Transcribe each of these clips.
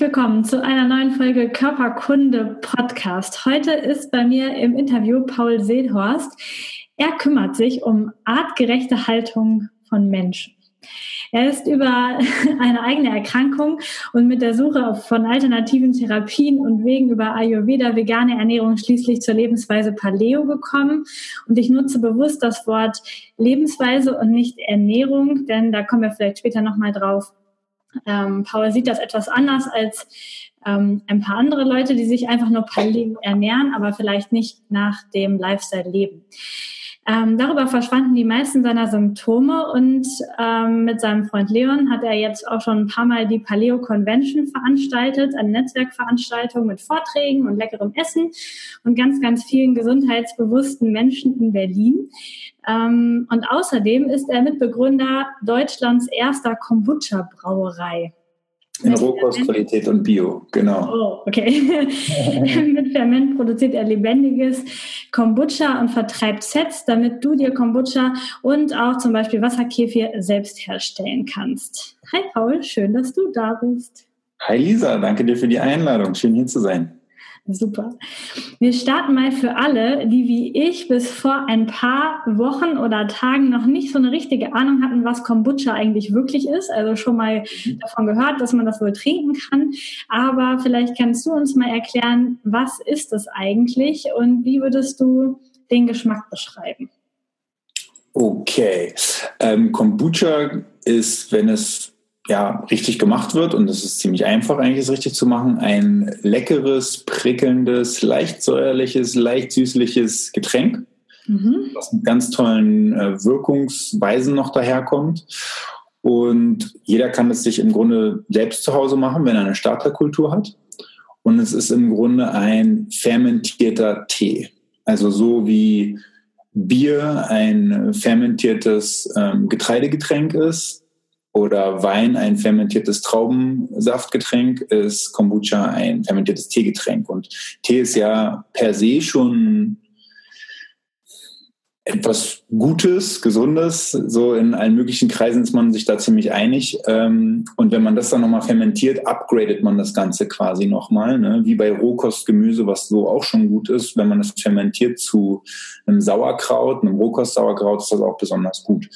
Willkommen zu einer neuen Folge Körperkunde Podcast. Heute ist bei mir im Interview Paul Seelhorst. Er kümmert sich um artgerechte Haltung von Menschen. Er ist über eine eigene Erkrankung und mit der Suche von alternativen Therapien und Wegen über Ayurveda, vegane Ernährung schließlich zur Lebensweise Paleo gekommen. Und ich nutze bewusst das Wort Lebensweise und nicht Ernährung, denn da kommen wir vielleicht später nochmal drauf ähm, Paul sieht das etwas anders als ähm, ein paar andere Leute, die sich einfach nur paleo ernähren, aber vielleicht nicht nach dem Lifestyle leben. Ähm, darüber verschwanden die meisten seiner Symptome und ähm, mit seinem Freund Leon hat er jetzt auch schon ein paar Mal die Paleo Convention veranstaltet, eine Netzwerkveranstaltung mit Vorträgen und leckerem Essen und ganz, ganz vielen gesundheitsbewussten Menschen in Berlin. Ähm, und außerdem ist er Mitbegründer Deutschlands erster Kombucha-Brauerei. In Rohkostqualität und Bio, genau. Oh, okay. Mit Ferment produziert er lebendiges Kombucha und vertreibt Sets, damit du dir Kombucha und auch zum Beispiel Wasserkefir selbst herstellen kannst. Hi Paul, schön, dass du da bist. Hi Lisa, danke dir für die Einladung. Schön hier zu sein. Super. Wir starten mal für alle, die wie ich bis vor ein paar Wochen oder Tagen noch nicht so eine richtige Ahnung hatten, was Kombucha eigentlich wirklich ist. Also schon mal davon gehört, dass man das wohl trinken kann. Aber vielleicht kannst du uns mal erklären, was ist das eigentlich und wie würdest du den Geschmack beschreiben? Okay. Ähm, Kombucha ist, wenn es ja, richtig gemacht wird, und es ist ziemlich einfach eigentlich, es richtig zu machen, ein leckeres, prickelndes, leicht säuerliches, leicht süßliches Getränk, mhm. das mit ganz tollen äh, Wirkungsweisen noch daherkommt. Und jeder kann es sich im Grunde selbst zu Hause machen, wenn er eine Starterkultur hat. Und es ist im Grunde ein fermentierter Tee. Also so wie Bier ein fermentiertes ähm, Getreidegetränk ist, oder Wein ein fermentiertes Traubensaftgetränk, ist Kombucha ein fermentiertes Teegetränk. Und Tee ist ja per se schon etwas Gutes, Gesundes. So in allen möglichen Kreisen ist man sich da ziemlich einig. Ähm, und wenn man das dann nochmal fermentiert, upgradet man das Ganze quasi nochmal. Ne? Wie bei Rohkostgemüse, was so auch schon gut ist. Wenn man es fermentiert zu einem Sauerkraut, einem Rohkostsauerkraut, ist das auch besonders gut.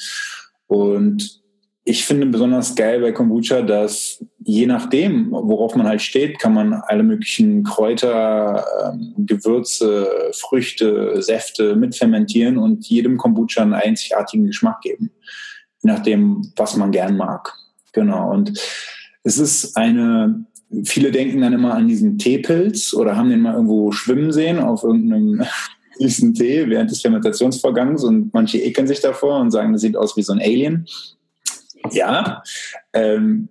Und ich finde besonders geil bei Kombucha, dass je nachdem, worauf man halt steht, kann man alle möglichen Kräuter, ähm, Gewürze, Früchte, Säfte mitfermentieren und jedem Kombucha einen einzigartigen Geschmack geben. Je nachdem, was man gern mag. Genau. Und es ist eine, viele denken dann immer an diesen Teepilz oder haben den mal irgendwo schwimmen sehen auf irgendeinem süßen Tee während des Fermentationsvorgangs und manche ekeln sich davor und sagen, das sieht aus wie so ein Alien. Ja, ähm,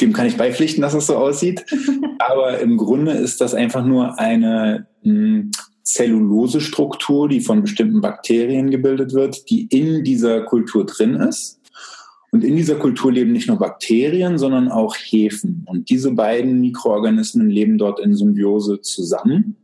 dem kann ich beipflichten, dass es so aussieht. Aber im Grunde ist das einfach nur eine hm, Zellulosestruktur, die von bestimmten Bakterien gebildet wird, die in dieser Kultur drin ist. Und in dieser Kultur leben nicht nur Bakterien, sondern auch Hefen. Und diese beiden Mikroorganismen leben dort in Symbiose zusammen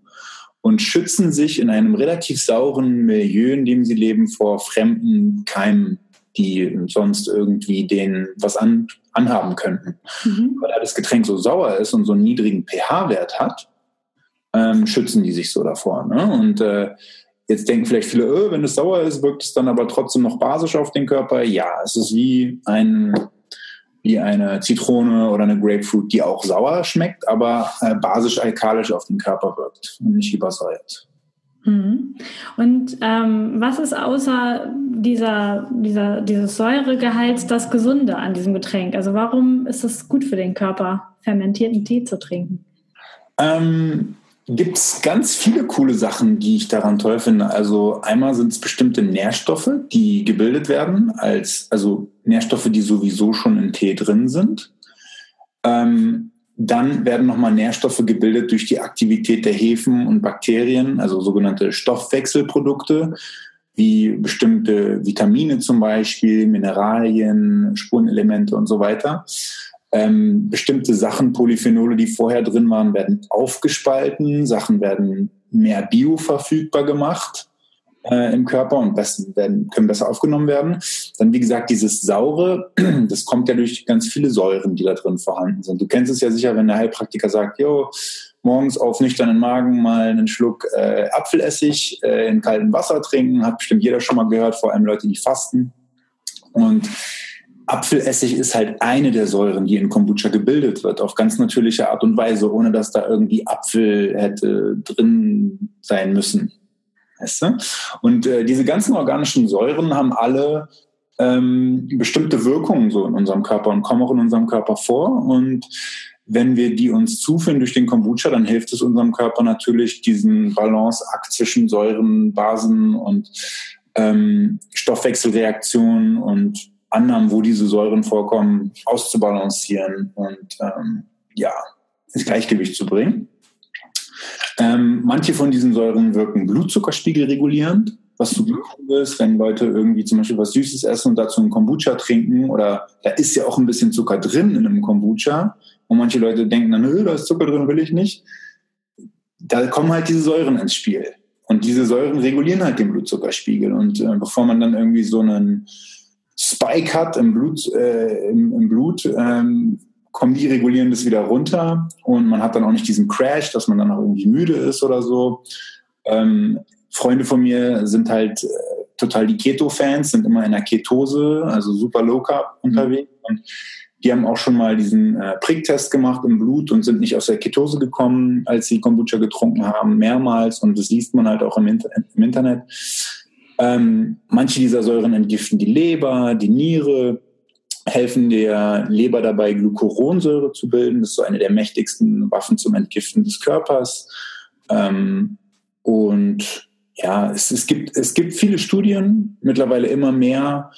und schützen sich in einem relativ sauren Milieu, in dem sie leben, vor fremden Keimen die sonst irgendwie den was an, anhaben könnten. Mhm. Weil da das Getränk so sauer ist und so einen niedrigen pH-Wert hat, ähm, schützen die sich so davor. Ne? Und äh, jetzt denken vielleicht viele, öh, wenn es sauer ist, wirkt es dann aber trotzdem noch basisch auf den Körper. Ja, es ist wie ein wie eine Zitrone oder eine Grapefruit, die auch sauer schmeckt, aber äh, basisch-alkalisch auf den Körper wirkt und nicht übersäuert. Mhm. Und ähm, was ist außer dieser, dieser, dieses Säuregehalts das Gesunde an diesem Getränk? Also warum ist es gut für den Körper, fermentierten Tee zu trinken? Ähm, Gibt es ganz viele coole Sachen, die ich daran toll finde. Also einmal sind es bestimmte Nährstoffe, die gebildet werden, als also Nährstoffe, die sowieso schon in Tee drin sind. Ähm, dann werden nochmal Nährstoffe gebildet durch die Aktivität der Hefen und Bakterien, also sogenannte Stoffwechselprodukte, wie bestimmte Vitamine zum Beispiel, Mineralien, Spurenelemente und so weiter. Ähm, bestimmte Sachen, Polyphenole, die vorher drin waren, werden aufgespalten, Sachen werden mehr bioverfügbar gemacht äh, im Körper und besten werden, können besser aufgenommen werden. Dann, wie gesagt, dieses Saure, das kommt ja durch ganz viele Säuren, die da drin vorhanden sind. Du kennst es ja sicher, wenn der Heilpraktiker sagt, jo, morgens auf nüchternen Magen mal einen Schluck äh, Apfelessig äh, in kaltem Wasser trinken, hat bestimmt jeder schon mal gehört, vor allem Leute, die fasten. Und Apfelessig ist halt eine der Säuren, die in Kombucha gebildet wird, auf ganz natürliche Art und Weise, ohne dass da irgendwie Apfel hätte drin sein müssen. Weißt du? Und äh, diese ganzen organischen Säuren haben alle ähm, bestimmte Wirkungen so in unserem Körper und kommen auch in unserem Körper vor. Und wenn wir die uns zuführen durch den Kombucha, dann hilft es unserem Körper natürlich, diesen Balanceakt zwischen Säuren, Basen und ähm, Stoffwechselreaktionen und Annahmen, wo diese Säuren vorkommen, auszubalancieren und ähm, ja, ins Gleichgewicht zu bringen. Ähm, manche von diesen Säuren wirken Blutzuckerspiegel regulierend, was super mhm. cool ist, wenn Leute irgendwie zum Beispiel was Süßes essen und dazu einen Kombucha trinken oder da ist ja auch ein bisschen Zucker drin in einem Kombucha und manche Leute denken dann, da ist Zucker drin, will ich nicht. Da kommen halt diese Säuren ins Spiel. Und diese Säuren regulieren halt den Blutzuckerspiegel. Und äh, bevor man dann irgendwie so einen Spike hat im Blut, äh, im, im, Blut ähm, kommen die regulieren das wieder runter und man hat dann auch nicht diesen Crash, dass man dann auch irgendwie müde ist oder so. Ähm, Freunde von mir sind halt äh, total die Keto-Fans, sind immer in der Ketose, also super low carb mhm. unterwegs. Und die haben auch schon mal diesen äh, Pricktest gemacht im Blut und sind nicht aus der Ketose gekommen, als sie Kombucha getrunken haben, mehrmals. Und das liest man halt auch im, Inter im Internet. Ähm, manche dieser Säuren entgiften die Leber, die Niere, helfen der Leber dabei, Glucuronsäure zu bilden. Das ist so eine der mächtigsten Waffen zum Entgiften des Körpers. Ähm, und ja, es, es, gibt, es gibt viele Studien, mittlerweile immer mehr.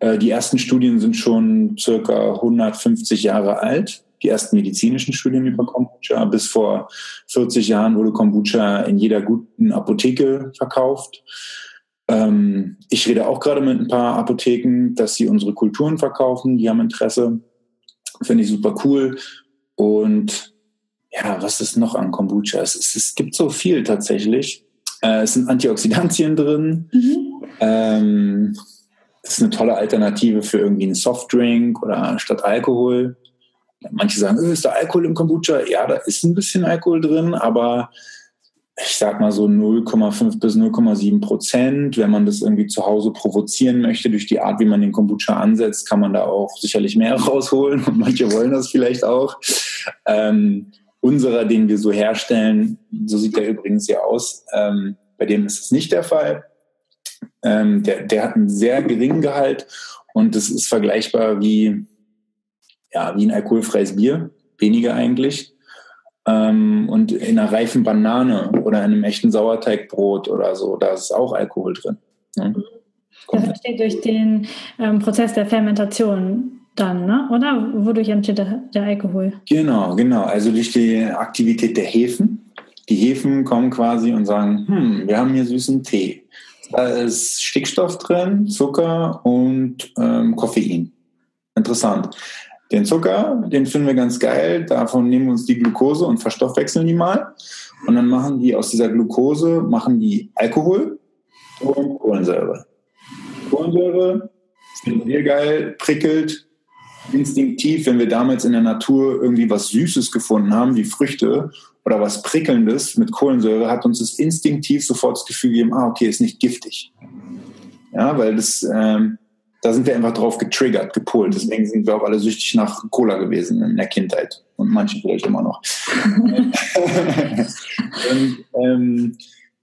Äh, die ersten Studien sind schon circa 150 Jahre alt. Die ersten medizinischen Studien über Kombucha. Bis vor 40 Jahren wurde Kombucha in jeder guten Apotheke verkauft. Ähm, ich rede auch gerade mit ein paar Apotheken, dass sie unsere Kulturen verkaufen. Die haben Interesse. Finde ich super cool. Und ja, was ist noch an Kombucha? Es, es, es gibt so viel tatsächlich. Äh, es sind Antioxidantien drin. Mhm. Ähm, ist eine tolle Alternative für irgendwie einen Softdrink oder statt Alkohol. Manche sagen, öh, ist da Alkohol im Kombucha? Ja, da ist ein bisschen Alkohol drin, aber ich sag mal so 0,5 bis 0,7 Prozent. Wenn man das irgendwie zu Hause provozieren möchte durch die Art, wie man den Kombucha ansetzt, kann man da auch sicherlich mehr rausholen und manche wollen das vielleicht auch. Ähm, unserer, den wir so herstellen, so sieht der übrigens ja aus, ähm, bei dem ist es nicht der Fall. Ähm, der, der hat einen sehr geringen Gehalt und das ist vergleichbar wie, ja, wie ein alkoholfreies Bier, weniger eigentlich ähm, und in einer reifen Banane oder in einem echten Sauerteigbrot oder so, da ist auch Alkohol drin. Ne? Das entsteht durch den ähm, Prozess der Fermentation dann, ne? oder? Wodurch entsteht der, der, Alkohol? Genau, genau. Also durch die Aktivität der Hefen. Die Hefen kommen quasi und sagen, hm, wir haben hier süßen Tee. Da ist Stickstoff drin, Zucker und ähm, Koffein. Interessant. Den Zucker, den finden wir ganz geil. Davon nehmen wir uns die Glucose und verstoffwechseln die mal. Und dann machen die aus dieser Glucose, machen die Alkohol und Kohlensäure. Kohlensäure finden wir geil, prickelt, instinktiv, wenn wir damals in der Natur irgendwie was Süßes gefunden haben, wie Früchte oder was Prickelndes mit Kohlensäure, hat uns das instinktiv sofort das Gefühl gegeben, ah, okay, ist nicht giftig. Ja, weil das ähm, da sind wir einfach drauf getriggert, gepolt. Deswegen sind wir auch alle süchtig nach Cola gewesen in der Kindheit und manche vielleicht immer noch. und, ähm,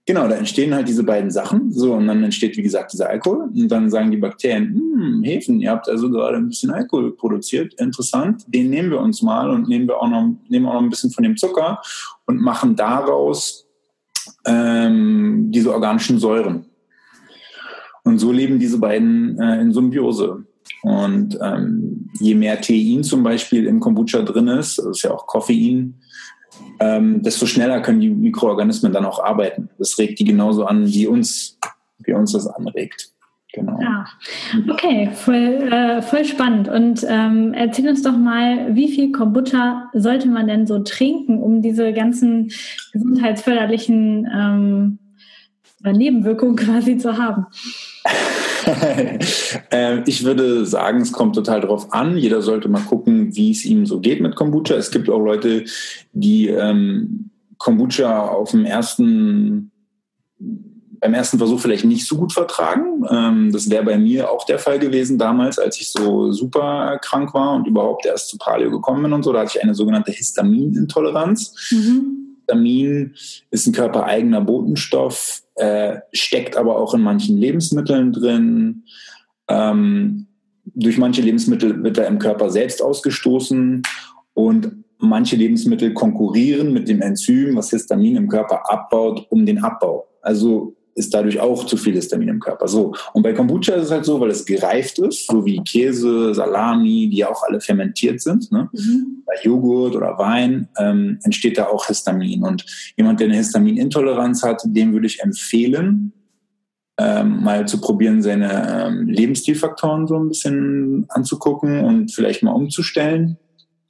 genau, da entstehen halt diese beiden Sachen. So, und dann entsteht, wie gesagt, dieser Alkohol. Und dann sagen die Bakterien, hm, Hefen, ihr habt also gerade ein bisschen Alkohol produziert. Interessant. Den nehmen wir uns mal und nehmen wir auch noch, nehmen auch noch ein bisschen von dem Zucker und machen daraus ähm, diese organischen Säuren. Und so leben diese beiden äh, in Symbiose. Und ähm, je mehr Tein zum Beispiel im Kombucha drin ist, das ist ja auch Koffein, ähm, desto schneller können die Mikroorganismen dann auch arbeiten. Das regt die genauso an wie uns, wie uns das anregt. Genau. Ja. Okay, voll, äh, voll spannend. Und ähm, erzähl uns doch mal, wie viel Kombucha sollte man denn so trinken, um diese ganzen gesundheitsförderlichen ähm, Nebenwirkungen quasi zu haben? Ähm, ich würde sagen, es kommt total drauf an. Jeder sollte mal gucken, wie es ihm so geht mit Kombucha. Es gibt auch Leute, die ähm, Kombucha auf dem ersten beim ersten Versuch vielleicht nicht so gut vertragen. Ähm, das wäre bei mir auch der Fall gewesen damals, als ich so super krank war und überhaupt erst zu Paleo gekommen bin und so. Da hatte ich eine sogenannte Histaminintoleranz. Mhm. Histamin ist ein körpereigener Botenstoff, äh, steckt aber auch in manchen Lebensmitteln drin. Ähm, durch manche Lebensmittel wird er im Körper selbst ausgestoßen und manche Lebensmittel konkurrieren mit dem Enzym, was Histamin im Körper abbaut, um den Abbau. Also ist dadurch auch zu viel Histamin im Körper. So. Und bei Kombucha ist es halt so, weil es gereift ist, so wie Käse, Salami, die ja auch alle fermentiert sind. Ne? Mhm. Bei Joghurt oder Wein ähm, entsteht da auch Histamin. Und jemand, der eine Histaminintoleranz hat, dem würde ich empfehlen, ähm, mal zu probieren, seine ähm, Lebensstilfaktoren so ein bisschen anzugucken und vielleicht mal umzustellen.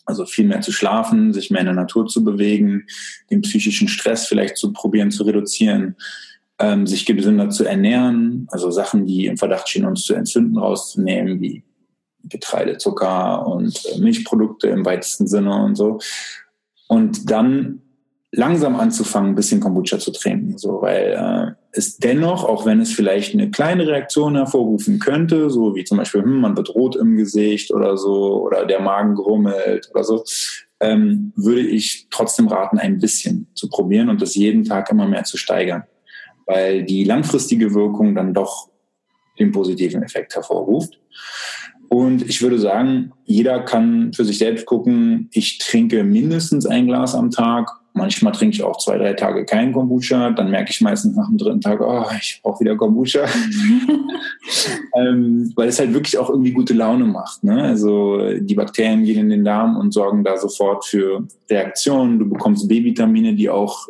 Also viel mehr zu schlafen, sich mehr in der Natur zu bewegen, den psychischen Stress vielleicht zu probieren zu reduzieren ähm, sich gesünder zu ernähren, also Sachen, die im Verdacht stehen, uns zu entzünden, rauszunehmen, wie Getreide, Zucker und äh, Milchprodukte im weitesten Sinne und so. Und dann langsam anzufangen, ein bisschen Kombucha zu trinken, so, weil äh, es dennoch, auch wenn es vielleicht eine kleine Reaktion hervorrufen könnte, so wie zum Beispiel, hm, man wird rot im Gesicht oder so, oder der Magen grummelt oder so, ähm, würde ich trotzdem raten, ein bisschen zu probieren und das jeden Tag immer mehr zu steigern weil die langfristige Wirkung dann doch den positiven Effekt hervorruft. Und ich würde sagen, jeder kann für sich selbst gucken, ich trinke mindestens ein Glas am Tag. Manchmal trinke ich auch zwei, drei Tage kein Kombucha. Dann merke ich meistens nach dem dritten Tag, oh, ich brauche wieder Kombucha. ähm, weil es halt wirklich auch irgendwie gute Laune macht. Ne? Also die Bakterien gehen in den Darm und sorgen da sofort für Reaktionen. Du bekommst B-Vitamine, die auch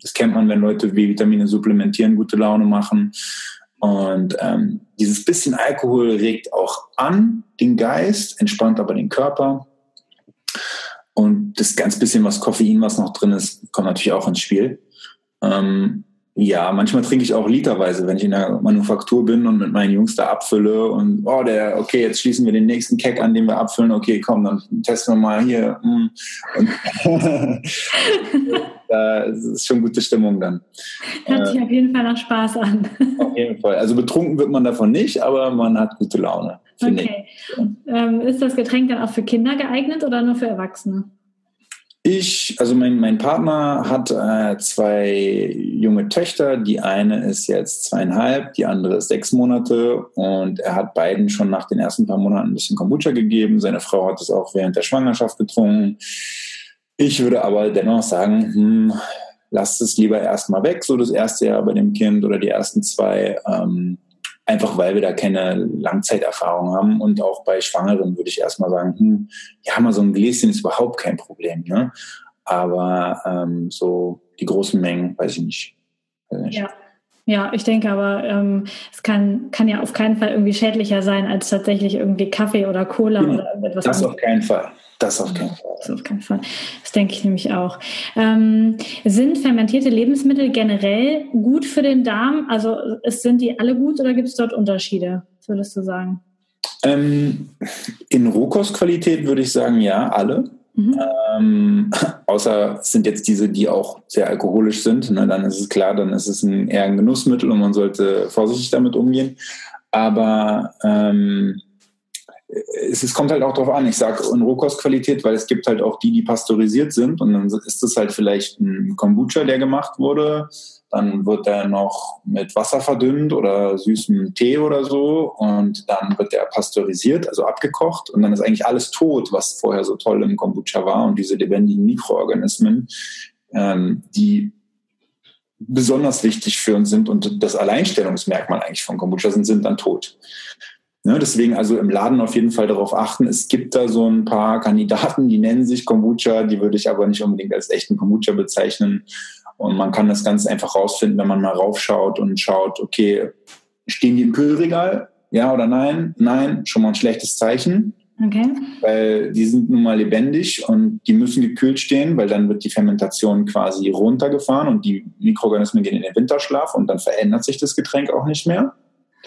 das kennt man, wenn Leute B-Vitamine supplementieren, gute Laune machen. Und ähm, dieses bisschen Alkohol regt auch an den Geist, entspannt aber den Körper. Und das ganz bisschen was Koffein, was noch drin ist, kommt natürlich auch ins Spiel. Ähm, ja, manchmal trinke ich auch literweise, wenn ich in der Manufaktur bin und mit meinen Jungs da abfülle und oh, der, okay, jetzt schließen wir den nächsten Keck an, den wir abfüllen. Okay, komm, dann testen wir mal hier. Mm. Da ist schon gute Stimmung dann. Hört sich auf jeden Fall nach Spaß an. Auf jeden Fall. Also betrunken wird man davon nicht, aber man hat gute Laune. Okay. Ähm, ist das Getränk dann auch für Kinder geeignet oder nur für Erwachsene? Ich, also mein, mein Partner hat äh, zwei junge Töchter. Die eine ist jetzt zweieinhalb, die andere ist sechs Monate. Und er hat beiden schon nach den ersten paar Monaten ein bisschen Kombucha gegeben. Seine Frau hat es auch während der Schwangerschaft getrunken. Ich würde aber dennoch sagen, hm, lasst es lieber erstmal weg, so das erste Jahr bei dem Kind oder die ersten zwei. Ähm, einfach weil wir da keine Langzeiterfahrung haben. Und auch bei Schwangeren würde ich erstmal sagen, hm, ja, mal so ein Gläschen ist überhaupt kein Problem. Ne? Aber ähm, so die großen Mengen, weiß ich nicht. Weiß nicht. Ja. Ja, ich denke aber, ähm, es kann, kann ja auf keinen Fall irgendwie schädlicher sein als tatsächlich irgendwie Kaffee oder Cola ja, oder etwas Das anderes. auf keinen Fall. Das auf keinen Fall. Das auf keinen Fall. Das denke ich nämlich auch. Ähm, sind fermentierte Lebensmittel generell gut für den Darm? Also sind die alle gut oder gibt es dort Unterschiede, würdest du sagen? Ähm, in Rohkostqualität würde ich sagen, ja, alle. Mhm. Ähm, außer es sind jetzt diese, die auch sehr alkoholisch sind. Ne, dann ist es klar, dann ist es ein, eher ein Genussmittel und man sollte vorsichtig damit umgehen. Aber ähm, es, es, kommt halt auch darauf an. Ich sage in Rohkostqualität, weil es gibt halt auch die, die pasteurisiert sind. Und dann ist es halt vielleicht ein Kombucha, der gemacht wurde. Dann wird der noch mit Wasser verdünnt oder süßem Tee oder so. Und dann wird der pasteurisiert, also abgekocht. Und dann ist eigentlich alles tot, was vorher so toll im Kombucha war. Und diese lebendigen Mikroorganismen, ähm, die besonders wichtig für uns sind und das Alleinstellungsmerkmal eigentlich von Kombucha sind, sind dann tot. Ne, deswegen also im Laden auf jeden Fall darauf achten. Es gibt da so ein paar Kandidaten, die nennen sich Kombucha, die würde ich aber nicht unbedingt als echten Kombucha bezeichnen. Und man kann das ganz einfach rausfinden, wenn man mal raufschaut und schaut, okay, stehen die im Kühlregal? Ja oder nein? Nein, schon mal ein schlechtes Zeichen. Okay. Weil die sind nun mal lebendig und die müssen gekühlt stehen, weil dann wird die Fermentation quasi runtergefahren und die Mikroorganismen gehen in den Winterschlaf und dann verändert sich das Getränk auch nicht mehr.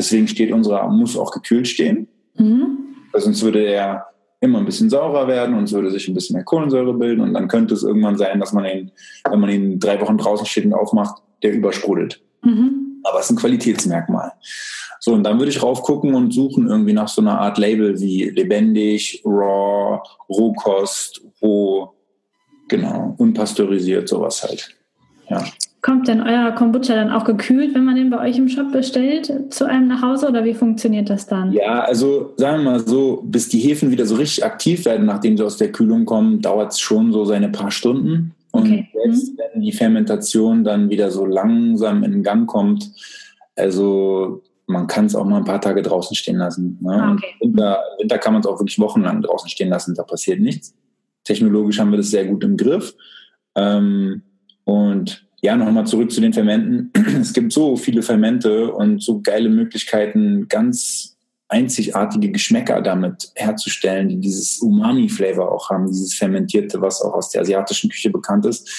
Deswegen steht unser, muss auch gekühlt stehen. Mhm. Weil sonst würde er immer ein bisschen saurer werden und es würde sich ein bisschen mehr Kohlensäure bilden und dann könnte es irgendwann sein, dass man ihn, wenn man ihn drei Wochen draußen steht und aufmacht, der übersprudelt. Mhm. Aber es ist ein Qualitätsmerkmal. So, und dann würde ich raufgucken und suchen irgendwie nach so einer Art Label wie lebendig, raw, Rohkost, roh, genau, unpasteurisiert, sowas halt. Ja. Kommt denn euer Kombucha dann auch gekühlt, wenn man den bei euch im Shop bestellt, zu einem nach Hause oder wie funktioniert das dann? Ja, also sagen wir mal so, bis die Hefen wieder so richtig aktiv werden, nachdem sie aus der Kühlung kommen, dauert es schon so seine paar Stunden. Und okay. selbst mhm. wenn die Fermentation dann wieder so langsam in Gang kommt, also man kann es auch mal ein paar Tage draußen stehen lassen. Ne? Ah, okay. Im Winter, Winter kann man es auch wirklich wochenlang draußen stehen lassen, da passiert nichts. Technologisch haben wir das sehr gut im Griff. Ähm, und ja, nochmal zurück zu den Fermenten. Es gibt so viele Fermente und so geile Möglichkeiten, ganz einzigartige Geschmäcker damit herzustellen, die dieses Umami-Flavor auch haben, dieses Fermentierte, was auch aus der asiatischen Küche bekannt ist.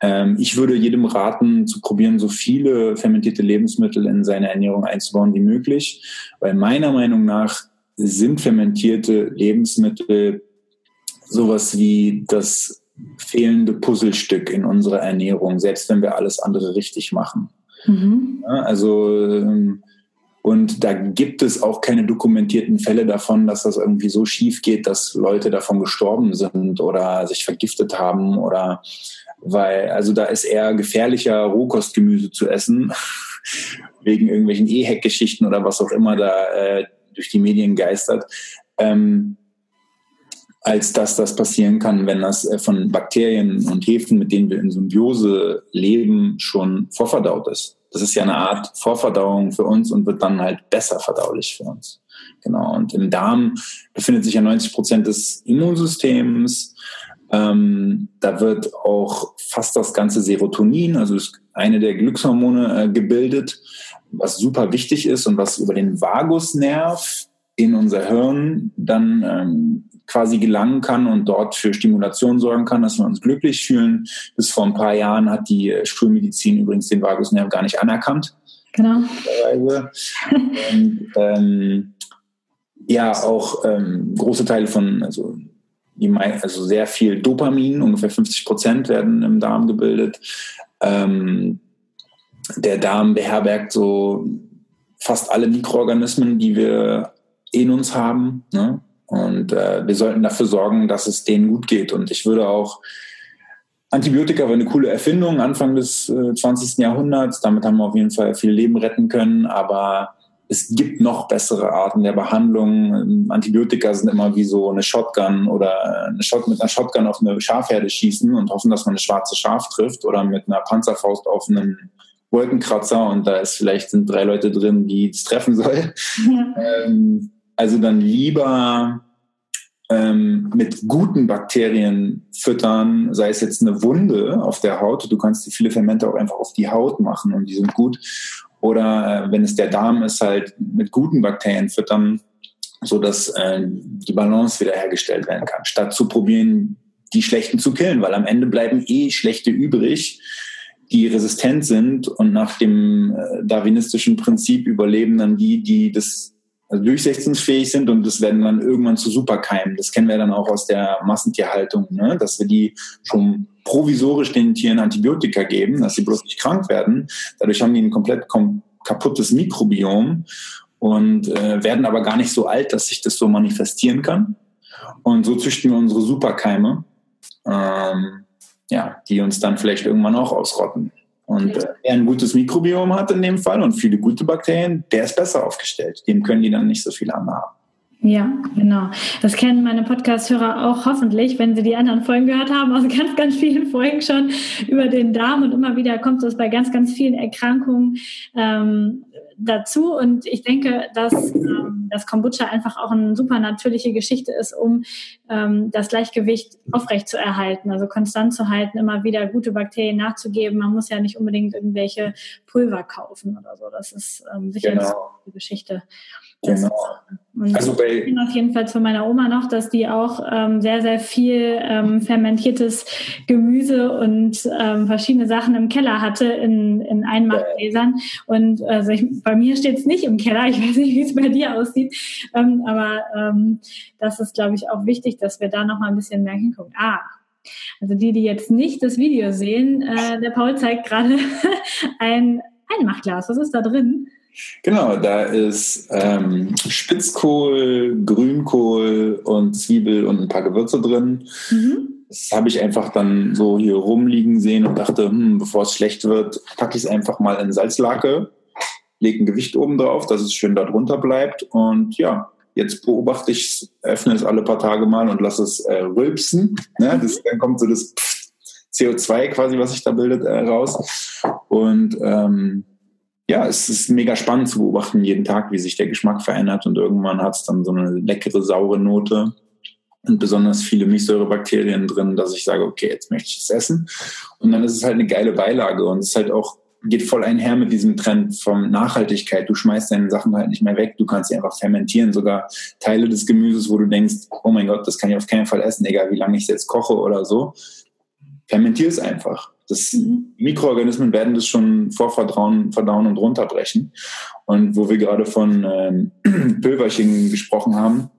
Ähm, ich würde jedem raten, zu probieren, so viele fermentierte Lebensmittel in seine Ernährung einzubauen wie möglich, weil meiner Meinung nach sind fermentierte Lebensmittel sowas wie das fehlende Puzzlestück in unserer Ernährung, selbst wenn wir alles andere richtig machen. Mhm. Ja, also ähm, und da gibt es auch keine dokumentierten Fälle davon, dass das irgendwie so schief geht, dass Leute davon gestorben sind oder sich vergiftet haben oder weil, also da ist eher gefährlicher Rohkostgemüse zu essen, wegen irgendwelchen E-Hack-Geschichten oder was auch immer da äh, durch die Medien geistert. Ähm, als dass das passieren kann, wenn das äh, von Bakterien und Hefen, mit denen wir in Symbiose leben, schon vorverdaut ist. Das ist ja eine Art Vorverdauung für uns und wird dann halt besser verdaulich für uns. Genau. Und im Darm befindet sich ja 90 Prozent des Immunsystems. Ähm, da wird auch fast das ganze Serotonin, also eine der Glückshormone, äh, gebildet, was super wichtig ist und was über den Vagusnerv in unser Hirn dann ähm, quasi gelangen kann und dort für Stimulation sorgen kann, dass wir uns glücklich fühlen. Bis vor ein paar Jahren hat die äh, Schulmedizin übrigens den Vagusnerv gar nicht anerkannt. Genau. und, ähm, ja, auch ähm, große Teile von, also, also sehr viel Dopamin, ungefähr 50 Prozent werden im Darm gebildet. Ähm, der Darm beherbergt so fast alle Mikroorganismen, die wir in uns haben. Ne? Und äh, wir sollten dafür sorgen, dass es denen gut geht. Und ich würde auch Antibiotika war eine coole Erfindung Anfang des äh, 20. Jahrhunderts. Damit haben wir auf jeden Fall viel Leben retten können. Aber es gibt noch bessere Arten der Behandlung. Antibiotika sind immer wie so eine Shotgun oder eine Shot mit einer Shotgun auf eine Schafherde schießen und hoffen, dass man eine schwarze Schaf trifft oder mit einer Panzerfaust auf einen Wolkenkratzer und da ist vielleicht sind drei Leute drin, die es treffen soll. Ja. Ähm, also dann lieber ähm, mit guten Bakterien füttern, sei es jetzt eine Wunde auf der Haut, du kannst viele Fermente auch einfach auf die Haut machen und die sind gut. Oder äh, wenn es der Darm ist, halt mit guten Bakterien füttern, sodass äh, die Balance wiederhergestellt werden kann, statt zu probieren, die schlechten zu killen, weil am Ende bleiben eh schlechte übrig, die resistent sind und nach dem äh, darwinistischen Prinzip überleben dann die, die das also durchsetzungsfähig sind und das werden dann irgendwann zu Superkeimen. Das kennen wir dann auch aus der Massentierhaltung, ne? dass wir die schon provisorisch den Tieren Antibiotika geben, dass sie bloß nicht krank werden. Dadurch haben die ein komplett kom kaputtes Mikrobiom und äh, werden aber gar nicht so alt, dass sich das so manifestieren kann. Und so züchten wir unsere Superkeime, ähm, ja, die uns dann vielleicht irgendwann auch ausrotten. Und äh, wer ein gutes Mikrobiom hat in dem Fall und viele gute Bakterien, der ist besser aufgestellt. Dem können die dann nicht so viel anhaben. Ja, genau. Das kennen meine Podcast-Hörer auch hoffentlich, wenn sie die anderen Folgen gehört haben, aus ganz, ganz vielen Folgen schon über den Darm und immer wieder kommt es bei ganz, ganz vielen Erkrankungen ähm, dazu. Und ich denke, dass ähm, dass Kombucha einfach auch eine super natürliche Geschichte ist, um ähm, das Gleichgewicht aufrecht zu erhalten, also konstant zu halten, immer wieder gute Bakterien nachzugeben. Man muss ja nicht unbedingt irgendwelche Pulver kaufen oder so. Das ist ähm, sicherlich genau. eine Geschichte. Genau. Und also bei ich auf jeden Fall von meiner Oma noch, dass die auch ähm, sehr, sehr viel ähm, fermentiertes Gemüse und ähm, verschiedene Sachen im Keller hatte in, in Einmachgläsern. Und also ich, bei mir steht es nicht im Keller. Ich weiß nicht, wie es bei dir aussieht. Ähm, aber ähm, das ist, glaube ich, auch wichtig, dass wir da noch mal ein bisschen mehr hingucken. Ah, also die, die jetzt nicht das Video sehen, äh, der Paul zeigt gerade ein Einmachglas. Was ist da drin? Genau, da ist ähm, Spitzkohl, Grünkohl und Zwiebel und ein paar Gewürze drin. Mhm. Das habe ich einfach dann so hier rumliegen sehen und dachte, hm, bevor es schlecht wird, packe ich es einfach mal in Salzlake, lege ein Gewicht oben drauf, dass es schön da drunter bleibt. Und ja, jetzt beobachte ich es, öffne es alle paar Tage mal und lasse es äh, rülpsen. Ne? Das, dann kommt so das CO2 quasi, was sich da bildet, äh, raus. Und ähm, ja, es ist mega spannend zu beobachten jeden Tag, wie sich der Geschmack verändert und irgendwann hat es dann so eine leckere, saure Note und besonders viele Milchsäurebakterien drin, dass ich sage, okay, jetzt möchte ich es essen. Und dann ist es halt eine geile Beilage und es ist halt auch, geht voll einher mit diesem Trend von Nachhaltigkeit. Du schmeißt deine Sachen halt nicht mehr weg, du kannst sie einfach fermentieren, sogar Teile des Gemüses, wo du denkst, oh mein Gott, das kann ich auf keinen Fall essen, egal wie lange ich es jetzt koche oder so. Fermentier es einfach. Das, mhm. Mikroorganismen werden das schon vorverdauen verdauen und runterbrechen. Und wo wir gerade von ähm, Pulverchen gesprochen haben,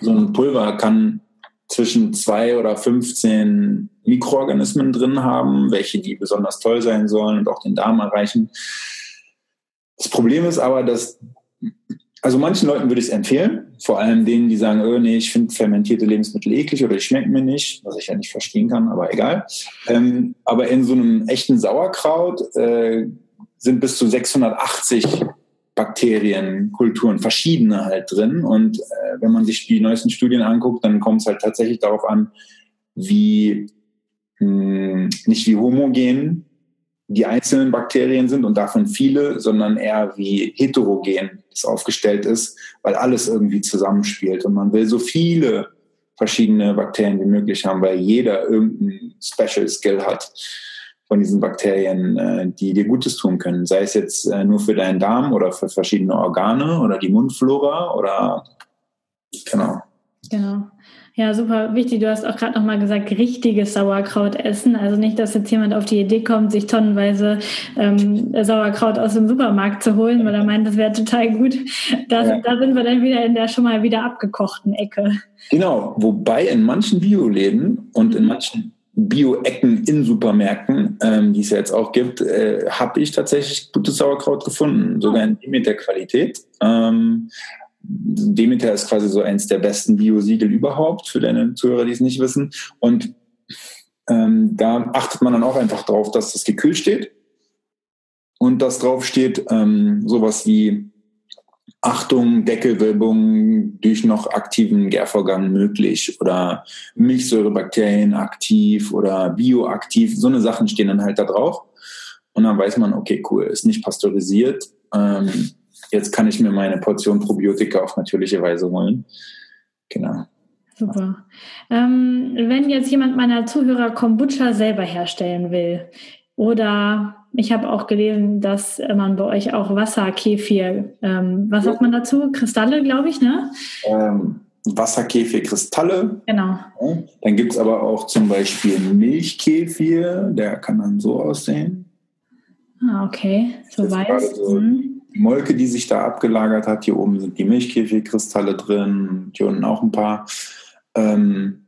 so ein Pulver kann zwischen zwei oder 15 Mikroorganismen drin haben, welche die besonders toll sein sollen und auch den Darm erreichen. Das Problem ist aber, dass also manchen Leuten würde ich es empfehlen, vor allem denen, die sagen, oh nee, ich finde fermentierte Lebensmittel eklig oder die schmecken mir nicht, was ich ja nicht verstehen kann, aber egal. Ähm, aber in so einem echten Sauerkraut äh, sind bis zu 680 Bakterienkulturen, verschiedene halt drin. Und äh, wenn man sich die neuesten Studien anguckt, dann kommt es halt tatsächlich darauf an, wie mh, hm, nicht wie homogen die einzelnen Bakterien sind und davon viele, sondern eher wie heterogen es aufgestellt ist, weil alles irgendwie zusammenspielt. Und man will so viele verschiedene Bakterien wie möglich haben, weil jeder irgendeinen Special Skill hat von diesen Bakterien, äh, die dir Gutes tun können. Sei es jetzt äh, nur für deinen Darm oder für verschiedene Organe oder die Mundflora oder genau. Genau. Ja, super wichtig. Du hast auch gerade nochmal gesagt, richtiges Sauerkraut essen. Also nicht, dass jetzt jemand auf die Idee kommt, sich tonnenweise ähm, Sauerkraut aus dem Supermarkt zu holen, weil er meint, das wäre total gut. Das, ja. Da sind wir dann wieder in der schon mal wieder abgekochten Ecke. Genau, wobei in manchen Bioläden und in manchen Bio-Ecken in Supermärkten, ähm, die es ja jetzt auch gibt, äh, habe ich tatsächlich gutes Sauerkraut gefunden, sogar in Demeter-Qualität. Ähm, Demeter ist quasi so eins der besten Bio-Siegel überhaupt, für deine Zuhörer, die es nicht wissen. Und ähm, da achtet man dann auch einfach drauf, dass das gekühlt steht und dass drauf steht ähm, sowas wie Achtung, Deckelwölbung durch noch aktiven Gärvorgang möglich oder Milchsäurebakterien aktiv oder bioaktiv. So eine Sachen stehen dann halt da drauf. Und dann weiß man, okay, cool, ist nicht pasteurisiert. Ähm, jetzt kann ich mir meine Portion Probiotika auf natürliche Weise holen. Genau. Super. Ähm, wenn jetzt jemand meiner Zuhörer Kombucha selber herstellen will, oder ich habe auch gelesen, dass man bei euch auch Wasserkefir, ähm, was sagt man dazu? Kristalle, glaube ich, ne? Ähm, Wasserkefir-Kristalle. Genau. Dann gibt es aber auch zum Beispiel Milchkefir, der kann dann so aussehen. Ah, okay. So weiß. So mhm. Molke, die sich da abgelagert hat. Hier oben sind die Milchkäfigkristalle drin, hier unten auch ein paar. Ähm,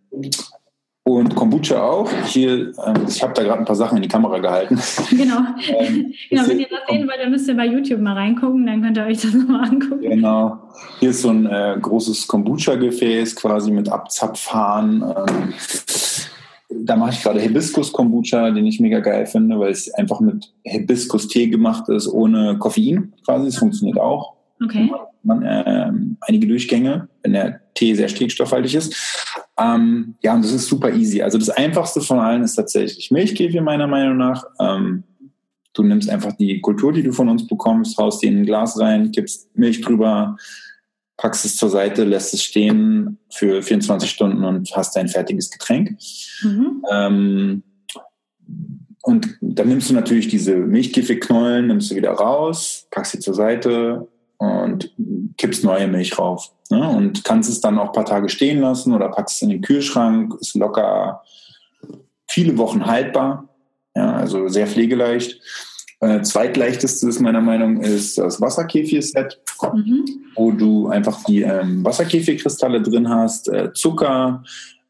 und Kombucha auch. Hier, ähm, ich habe da gerade ein paar Sachen in die Kamera gehalten. Genau. ähm, genau wenn ihr das sehen wollt, dann müsst ihr bei YouTube mal reingucken, dann könnt ihr euch das nochmal angucken. Genau. Hier ist so ein äh, großes Kombucha-Gefäß quasi mit Abzapfhahn. Ähm, da mache ich gerade Hibiskus-Kombucha, den ich mega geil finde, weil es einfach mit Hibiskus-Tee gemacht ist, ohne Koffein quasi. Das funktioniert auch. Okay. Man, äh, einige Durchgänge, wenn der Tee sehr stickstoffhaltig ist. Ähm, ja, und das ist super easy. Also das einfachste von allen ist tatsächlich Milchkäfig, meiner Meinung nach. Ähm, du nimmst einfach die Kultur, die du von uns bekommst, haust die in ein Glas rein, gibst Milch drüber, packst es zur Seite, lässt es stehen für 24 Stunden und hast dein fertiges Getränk. Mhm. Ähm, und dann nimmst du natürlich diese Milchkäfigknollen, nimmst du wieder raus, packst sie zur Seite und kippst neue Milch rauf. Ne? Und kannst es dann auch ein paar Tage stehen lassen oder packst es in den Kühlschrank, ist locker viele Wochen haltbar, ja, also sehr pflegeleicht. Äh, zweitleichteste ist meiner Meinung ist das Wasserkefir-Set, mhm. wo du einfach die ähm, Wasserkefirkristalle drin hast, äh, Zucker,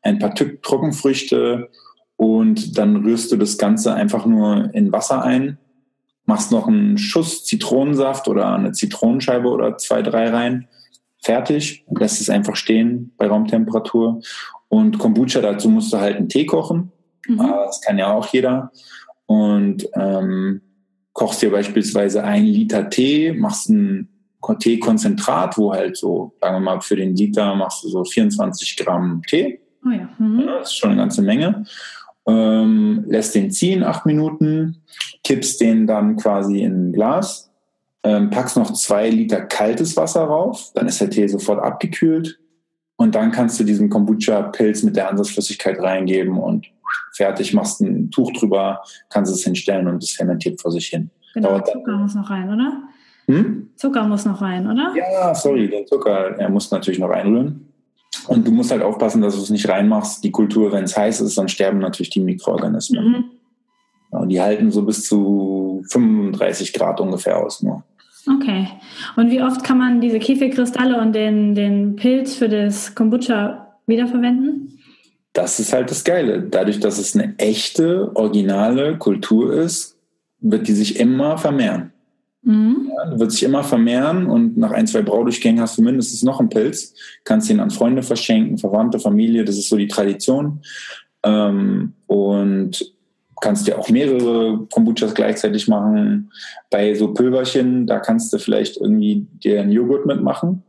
ein paar Tück Trockenfrüchte und dann rührst du das Ganze einfach nur in Wasser ein, machst noch einen Schuss Zitronensaft oder eine Zitronenscheibe oder zwei, drei rein, fertig, lässt es einfach stehen bei Raumtemperatur. Und Kombucha, dazu musst du halt einen Tee kochen. Mhm. Das kann ja auch jeder. Und ähm, kochst dir beispielsweise ein Liter Tee, machst ein Teekonzentrat, wo halt so, sagen wir mal, für den Liter machst du so 24 Gramm Tee. Oh ja. Mhm. ja. Das ist schon eine ganze Menge. Ähm, lässt den ziehen, acht Minuten, kippst den dann quasi in ein Glas, ähm, packst noch zwei Liter kaltes Wasser rauf, dann ist der Tee sofort abgekühlt und dann kannst du diesen Kombucha-Pilz mit der Ansatzflüssigkeit reingeben und fertig, machst ein Tuch drüber, kannst es hinstellen und es fermentiert vor sich hin. Genau, Dauert Zucker muss noch rein, oder? Hm? Zucker muss noch rein, oder? Ja, sorry, der Zucker, er muss natürlich noch reinrühren. Und du musst halt aufpassen, dass du es nicht reinmachst. Die Kultur, wenn es heiß ist, dann sterben natürlich die Mikroorganismen. Mhm. Ja, die halten so bis zu 35 Grad ungefähr aus nur. Okay. Und wie oft kann man diese Käfigkristalle und den, den Pilz für das Kombucha wiederverwenden? Das ist halt das Geile. Dadurch, dass es eine echte, originale Kultur ist, wird die sich immer vermehren. Mhm. Ja, wird sich immer vermehren und nach ein, zwei Braudurchgängen hast du mindestens noch einen Pilz, kannst ihn an Freunde verschenken, Verwandte, Familie, das ist so die Tradition. Ähm, und kannst dir auch mehrere Kombuchas gleichzeitig machen. Bei so Pülverchen, da kannst du vielleicht irgendwie dir einen Joghurt mitmachen.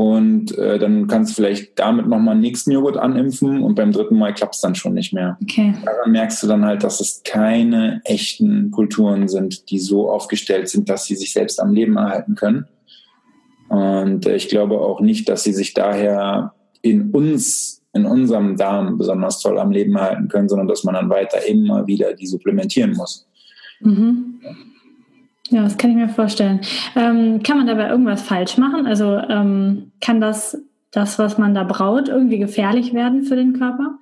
Und äh, dann kannst du vielleicht damit nochmal einen nächsten Joghurt animpfen und beim dritten Mal klappt es dann schon nicht mehr. Okay. Daran merkst du dann halt, dass es keine echten Kulturen sind, die so aufgestellt sind, dass sie sich selbst am Leben erhalten können. Und äh, ich glaube auch nicht, dass sie sich daher in uns, in unserem Darm besonders toll am Leben erhalten können, sondern dass man dann weiter immer wieder die supplementieren muss. Mhm. Ja, das kann ich mir vorstellen. Ähm, kann man dabei irgendwas falsch machen? Also ähm, kann das, das, was man da braut, irgendwie gefährlich werden für den Körper?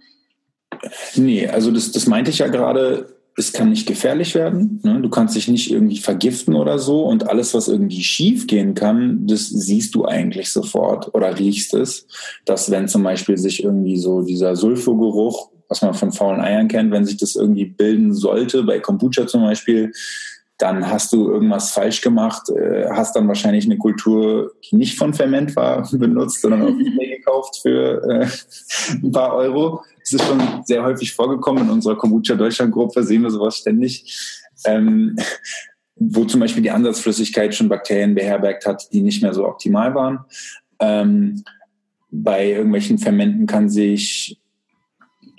Nee, also das, das meinte ich ja gerade, es kann nicht gefährlich werden. Ne? Du kannst dich nicht irgendwie vergiften oder so. Und alles, was irgendwie schief gehen kann, das siehst du eigentlich sofort oder riechst es. Dass wenn zum Beispiel sich irgendwie so dieser Sulfogeruch, was man von faulen Eiern kennt, wenn sich das irgendwie bilden sollte, bei Kombucha zum Beispiel, dann hast du irgendwas falsch gemacht, äh, hast dann wahrscheinlich eine Kultur, die nicht von Ferment war, benutzt, sondern auf eBay gekauft für äh, ein paar Euro. Das ist schon sehr häufig vorgekommen. In unserer Kombucha Deutschland Gruppe sehen wir sowas ständig. Ähm, wo zum Beispiel die Ansatzflüssigkeit schon Bakterien beherbergt hat, die nicht mehr so optimal waren. Ähm, bei irgendwelchen Fermenten kann sich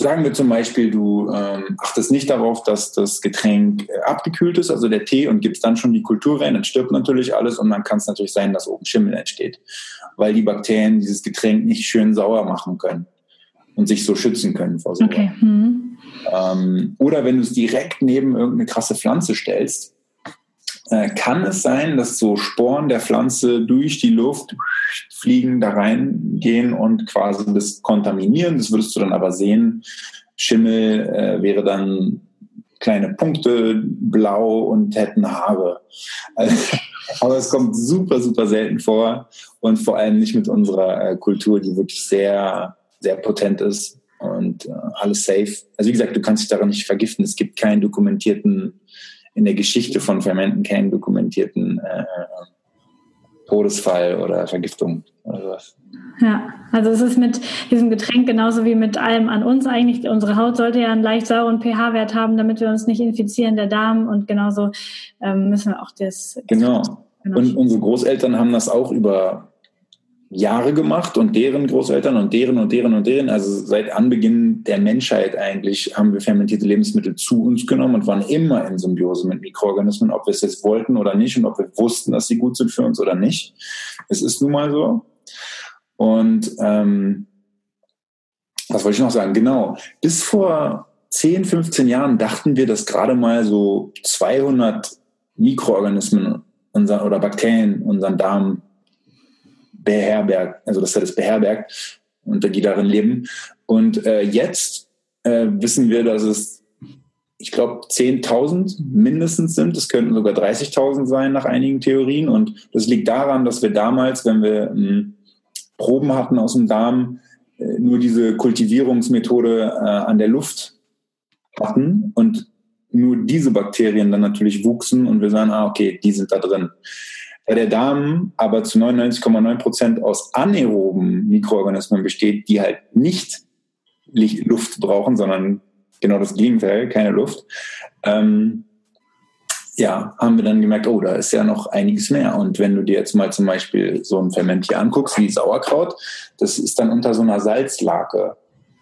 Sagen wir zum Beispiel, du ähm, achtest nicht darauf, dass das Getränk äh, abgekühlt ist, also der Tee, und gibst dann schon die Kultur rein, dann stirbt natürlich alles und dann kann es natürlich sein, dass oben Schimmel entsteht, weil die Bakterien dieses Getränk nicht schön sauer machen können und sich so schützen können vor so. Okay. Mhm. Ähm, oder wenn du es direkt neben irgendeine krasse Pflanze stellst, äh, kann es sein, dass so Sporen der Pflanze durch die Luft fliegen, da reingehen und quasi das kontaminieren. Das würdest du dann aber sehen. Schimmel äh, wäre dann kleine Punkte, blau und hätten Haare. Also, aber es kommt super, super selten vor und vor allem nicht mit unserer äh, Kultur, die wirklich sehr, sehr potent ist und äh, alles safe. Also wie gesagt, du kannst dich daran nicht vergiften. Es gibt keinen dokumentierten in der Geschichte von Fermenten keinen dokumentierten äh, Todesfall oder Vergiftung oder sowas. Ja, also es ist mit diesem Getränk genauso wie mit allem an uns eigentlich. Unsere Haut sollte ja einen leicht sauren pH-Wert haben, damit wir uns nicht infizieren, der Darm und genauso ähm, müssen wir auch das. Genau. genau. Und unsere Großeltern haben das auch über Jahre gemacht und deren Großeltern und deren und deren und deren, also seit Anbeginn der Menschheit eigentlich, haben wir fermentierte Lebensmittel zu uns genommen und waren immer in Symbiose mit Mikroorganismen, ob wir es jetzt wollten oder nicht und ob wir wussten, dass sie gut sind für uns oder nicht. Es ist nun mal so. Und ähm, was wollte ich noch sagen? Genau, bis vor 10, 15 Jahren dachten wir, dass gerade mal so 200 Mikroorganismen unser, oder Bakterien unseren Darm beherbergt, also dass er das beherbergt und die darin leben. Und äh, jetzt äh, wissen wir, dass es, ich glaube, 10.000 mindestens sind. Es könnten sogar 30.000 sein nach einigen Theorien. Und das liegt daran, dass wir damals, wenn wir ähm, Proben hatten aus dem Darm, äh, nur diese Kultivierungsmethode äh, an der Luft hatten und nur diese Bakterien dann natürlich wuchsen und wir sagen, ah, okay, die sind da drin. Da der Darm aber zu 99,9 Prozent aus anaeroben Mikroorganismen besteht, die halt nicht Luft brauchen, sondern genau das Gegenteil, keine Luft, ähm, ja, haben wir dann gemerkt, oh, da ist ja noch einiges mehr. Und wenn du dir jetzt mal zum Beispiel so ein Fermentier anguckst, wie Sauerkraut, das ist dann unter so einer Salzlake.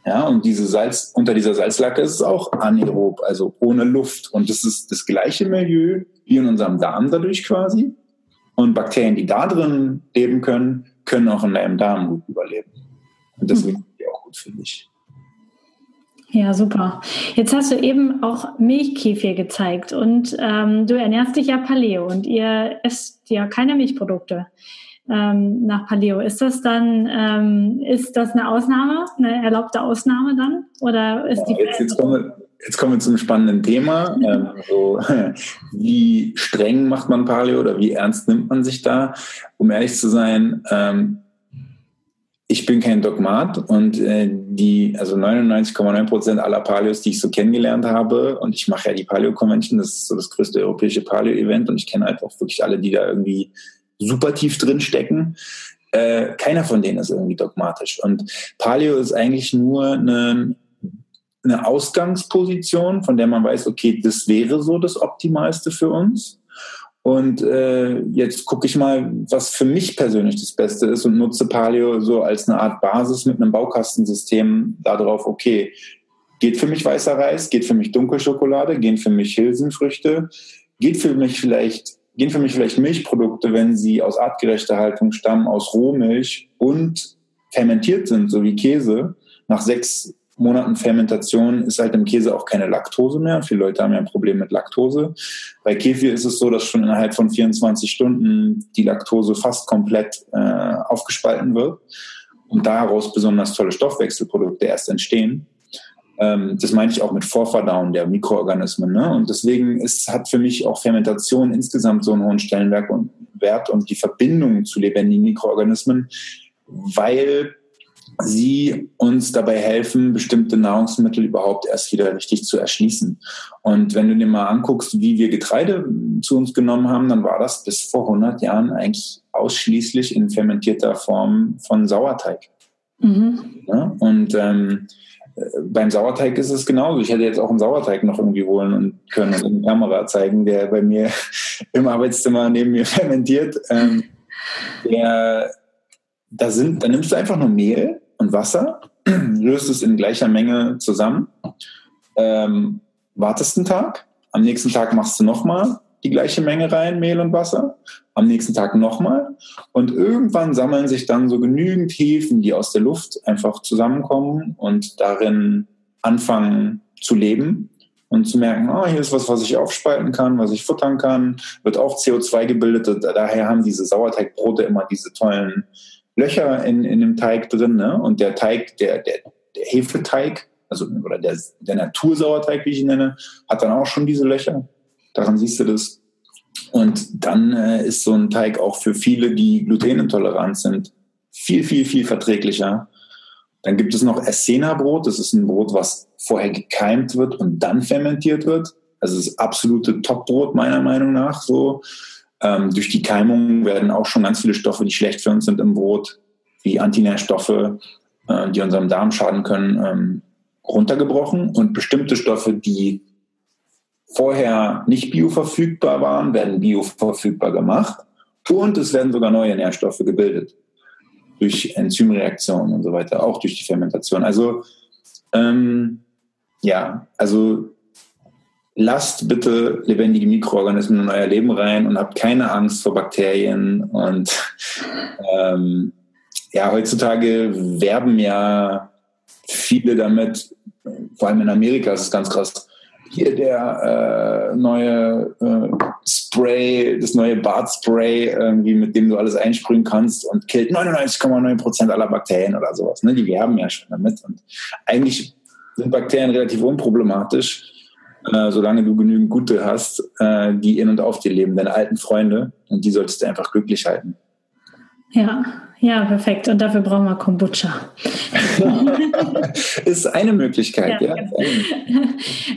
Ja, und diese Salz, unter dieser Salzlake ist es auch anaerob, also ohne Luft. Und das ist das gleiche Milieu wie in unserem Darm dadurch quasi. Und Bakterien, die da drin leben können, können auch in deinem Darm gut überleben. Und deswegen mhm. sind die auch gut für dich. Ja, super. Jetzt hast du eben auch Milchkefir gezeigt und ähm, du ernährst dich ja Paleo und ihr esst ja keine Milchprodukte ähm, nach Paleo. Ist das dann, ähm, ist das eine Ausnahme, eine erlaubte Ausnahme dann? Oder ist ja, die jetzt, jetzt, kommen wir, jetzt kommen wir zum spannenden Thema. Ähm, so, wie streng macht man Paleo oder wie ernst nimmt man sich da? Um ehrlich zu sein, ähm, ich bin kein Dogmat und äh, die, also 99,9 Prozent aller Paleos, die ich so kennengelernt habe, und ich mache ja die Paleo Convention, das ist so das größte europäische Paleo-Event und ich kenne halt auch wirklich alle, die da irgendwie super tief drin stecken. Äh, keiner von denen ist irgendwie dogmatisch. Und Paleo ist eigentlich nur eine, eine Ausgangsposition, von der man weiß, okay, das wäre so das Optimalste für uns. Und äh, jetzt gucke ich mal, was für mich persönlich das Beste ist und nutze Paleo so als eine Art Basis mit einem Baukastensystem darauf, okay, geht für mich weißer Reis, geht für mich Dunkelschokolade, gehen für mich Hülsenfrüchte, geht für mich vielleicht, gehen für mich vielleicht Milchprodukte, wenn sie aus artgerechter Haltung stammen, aus Rohmilch und fermentiert sind, so wie Käse. Nach sechs Monaten Fermentation ist halt im Käse auch keine Laktose mehr. Viele Leute haben ja ein Problem mit Laktose. Bei Kefir ist es so, dass schon innerhalb von 24 Stunden die Laktose fast komplett äh, aufgespalten wird und daraus besonders tolle Stoffwechselprodukte erst entstehen. Ähm, das meine ich auch mit Vorverdauen der Mikroorganismen. Ne? Und deswegen ist, hat für mich auch Fermentation insgesamt so einen hohen Stellenwert und Wert und die Verbindung zu lebendigen Mikroorganismen, weil sie uns dabei helfen, bestimmte Nahrungsmittel überhaupt erst wieder richtig zu erschließen. Und wenn du dir mal anguckst, wie wir Getreide zu uns genommen haben, dann war das bis vor 100 Jahren eigentlich ausschließlich in fermentierter Form von Sauerteig. Mhm. Ja, und ähm, beim Sauerteig ist es genauso. Ich hätte jetzt auch einen Sauerteig noch irgendwie holen und können und in die Kamera zeigen, der bei mir im Arbeitszimmer neben mir fermentiert. Ähm, der, da, sind, da nimmst du einfach nur Mehl und Wasser, löst es in gleicher Menge zusammen, ähm, wartest einen Tag, am nächsten Tag machst du nochmal die gleiche Menge rein, Mehl und Wasser, am nächsten Tag nochmal und irgendwann sammeln sich dann so genügend Hefen, die aus der Luft einfach zusammenkommen und darin anfangen zu leben und zu merken, oh, hier ist was, was ich aufspalten kann, was ich futtern kann, wird auch CO2 gebildet. Daher haben diese Sauerteigbrote immer diese tollen Löcher in, in dem Teig drin. Ne? Und der Teig, der, der, der Hefeteig, also oder der, der Natursauerteig, wie ich ihn nenne, hat dann auch schon diese Löcher. Daran siehst du das. Und dann äh, ist so ein Teig auch für viele, die glutenintolerant sind, viel, viel, viel verträglicher. Dann gibt es noch Essena-Brot. Das ist ein Brot, was vorher gekeimt wird und dann fermentiert wird. Also das absolute Top-Brot meiner Meinung nach. So ähm, durch die Keimung werden auch schon ganz viele Stoffe, die schlecht für uns sind im Brot, wie Antinährstoffe, äh, die unserem Darm schaden können, ähm, runtergebrochen. Und bestimmte Stoffe, die vorher nicht bioverfügbar waren, werden bioverfügbar gemacht. Und es werden sogar neue Nährstoffe gebildet durch Enzymreaktionen und so weiter, auch durch die Fermentation. Also ähm, ja, also lasst bitte lebendige Mikroorganismen in euer Leben rein und habt keine Angst vor Bakterien und ähm, ja, heutzutage werben ja viele damit, vor allem in Amerika ist es ganz krass. Hier der äh, neue äh, Spray, das neue Bartspray, irgendwie, mit dem du alles einsprühen kannst und killt 99,9 Prozent aller Bakterien oder sowas. Ne? Die werben ja schon damit. Und eigentlich sind Bakterien relativ unproblematisch, äh, solange du genügend gute hast, äh, die in und auf dir leben, deine alten Freunde. Und die solltest du einfach glücklich halten. Ja, ja, perfekt. Und dafür brauchen wir Kombucha. ist eine Möglichkeit, ja. ja.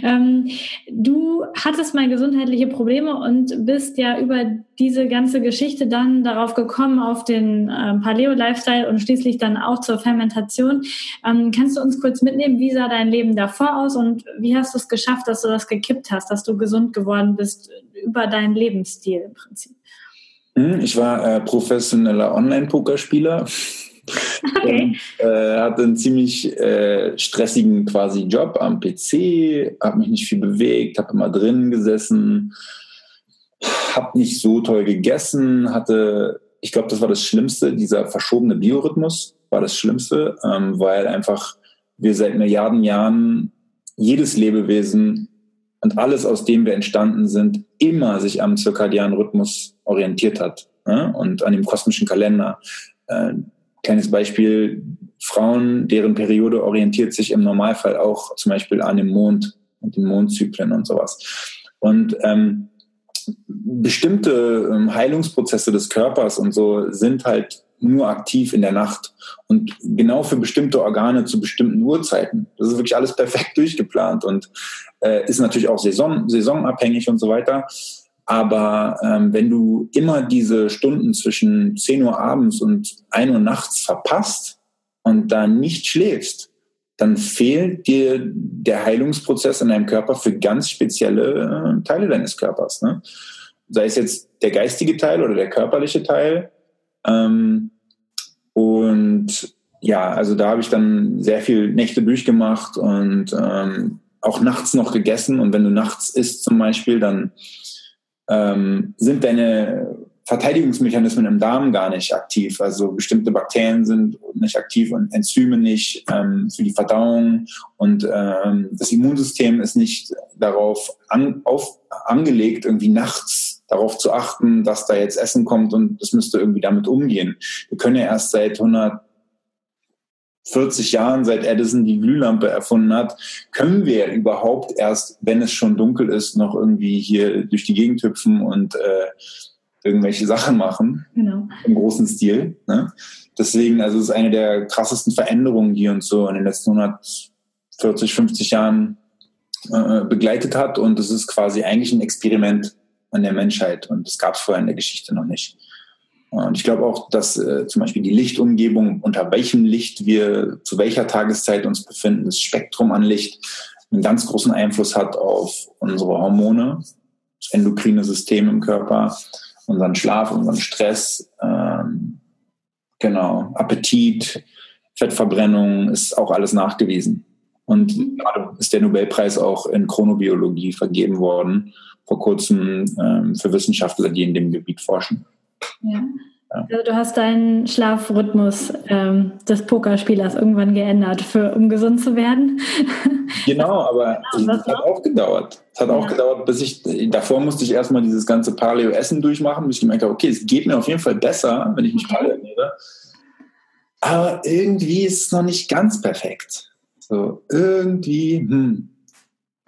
ähm, du hattest mal gesundheitliche Probleme und bist ja über diese ganze Geschichte dann darauf gekommen, auf den äh, Paleo-Lifestyle und schließlich dann auch zur Fermentation. Ähm, kannst du uns kurz mitnehmen, wie sah dein Leben davor aus und wie hast du es geschafft, dass du das gekippt hast, dass du gesund geworden bist über deinen Lebensstil im Prinzip? Hm, ich war äh, professioneller Online-Pokerspieler. Okay. Und, äh, hatte einen ziemlich äh, stressigen quasi Job am PC, habe mich nicht viel bewegt, habe immer drinnen gesessen, habe nicht so toll gegessen, hatte, ich glaube, das war das Schlimmste, dieser verschobene Biorhythmus war das Schlimmste, ähm, weil einfach wir seit Milliarden Jahren jedes Lebewesen und alles, aus dem wir entstanden sind, immer sich am zirkadianen Rhythmus orientiert hat ne? und an dem kosmischen Kalender. Äh, kleines Beispiel, Frauen, deren Periode orientiert sich im Normalfall auch zum Beispiel an dem Mond und den Mondzyklen und sowas. Und ähm, bestimmte ähm, Heilungsprozesse des Körpers und so sind halt nur aktiv in der Nacht und genau für bestimmte Organe zu bestimmten Uhrzeiten. Das ist wirklich alles perfekt durchgeplant und äh, ist natürlich auch saison, saisonabhängig und so weiter. Aber ähm, wenn du immer diese Stunden zwischen 10 Uhr abends und 1 Uhr nachts verpasst und da nicht schläfst, dann fehlt dir der Heilungsprozess in deinem Körper für ganz spezielle äh, Teile deines Körpers. Ne? Sei es jetzt der geistige Teil oder der körperliche Teil. Ähm, und ja, also da habe ich dann sehr viel Nächte durchgemacht und ähm, auch nachts noch gegessen. Und wenn du nachts isst zum Beispiel, dann ähm, sind deine Verteidigungsmechanismen im Darm gar nicht aktiv. Also bestimmte Bakterien sind nicht aktiv und Enzyme nicht ähm, für die Verdauung und ähm, das Immunsystem ist nicht darauf an, auf, angelegt, irgendwie nachts darauf zu achten, dass da jetzt Essen kommt und das müsste irgendwie damit umgehen. Wir können ja erst seit 100 40 Jahren, seit Edison die Glühlampe erfunden hat, können wir überhaupt erst, wenn es schon dunkel ist, noch irgendwie hier durch die Gegend hüpfen und äh, irgendwelche Sachen machen genau. im großen Stil. Ne? Deswegen, also es ist eine der krassesten Veränderungen, die uns so in den letzten 140, 50 Jahren äh, begleitet hat. Und es ist quasi eigentlich ein Experiment an der Menschheit. Und das gab es vorher in der Geschichte noch nicht. Und ich glaube auch, dass äh, zum Beispiel die Lichtumgebung, unter welchem Licht wir zu welcher Tageszeit uns befinden, das Spektrum an Licht, einen ganz großen Einfluss hat auf unsere Hormone, das endokrine System im Körper, unseren Schlaf, unseren Stress, ähm, genau, Appetit, Fettverbrennung, ist auch alles nachgewiesen. Und gerade ist der Nobelpreis auch in Chronobiologie vergeben worden, vor kurzem ähm, für Wissenschaftler, die in dem Gebiet forschen. Ja. Also du hast deinen Schlafrhythmus ähm, des Pokerspielers irgendwann geändert, für, um gesund zu werden. Genau, aber es hat auch gedauert. Es hat ja. auch gedauert, bis ich, davor musste ich erstmal dieses ganze Paleo-Essen durchmachen, bis ich gemerkt habe, okay, es geht mir auf jeden Fall besser, wenn ich mich Paleo ernähre. Aber irgendwie ist es noch nicht ganz perfekt. So, irgendwie, hm.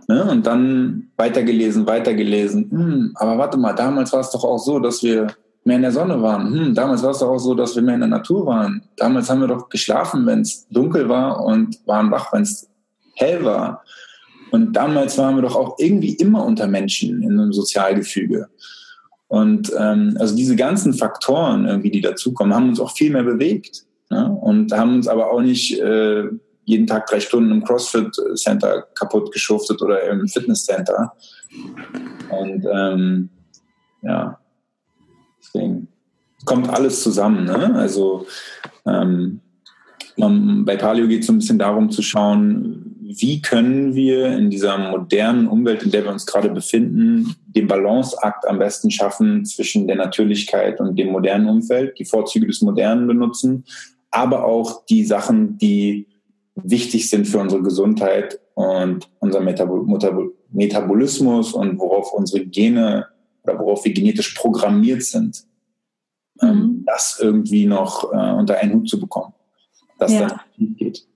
Ne? Und dann weitergelesen, weitergelesen. Hm, aber warte mal, damals war es doch auch so, dass wir mehr in der Sonne waren. Hm, damals war es doch auch so, dass wir mehr in der Natur waren. Damals haben wir doch geschlafen, wenn es dunkel war und waren wach, wenn es hell war. Und damals waren wir doch auch irgendwie immer unter Menschen in einem Sozialgefüge. Und ähm, also diese ganzen Faktoren, irgendwie, die dazukommen, haben uns auch viel mehr bewegt. Ne? Und haben uns aber auch nicht äh, jeden Tag drei Stunden im CrossFit Center kaputt geschuftet oder im Fitness Center. Und ähm, ja, Deswegen kommt alles zusammen. Ne? Also ähm, bei Paleo geht es so ein bisschen darum zu schauen, wie können wir in dieser modernen Umwelt, in der wir uns gerade befinden, den Balanceakt am besten schaffen zwischen der Natürlichkeit und dem modernen Umfeld, die Vorzüge des Modernen benutzen, aber auch die Sachen, die wichtig sind für unsere Gesundheit und unser Metabol Metabolismus und worauf unsere Gene oder worauf wir genetisch programmiert sind, ähm, mhm. das irgendwie noch äh, unter einen Hut zu bekommen. Dass ja. das nicht geht.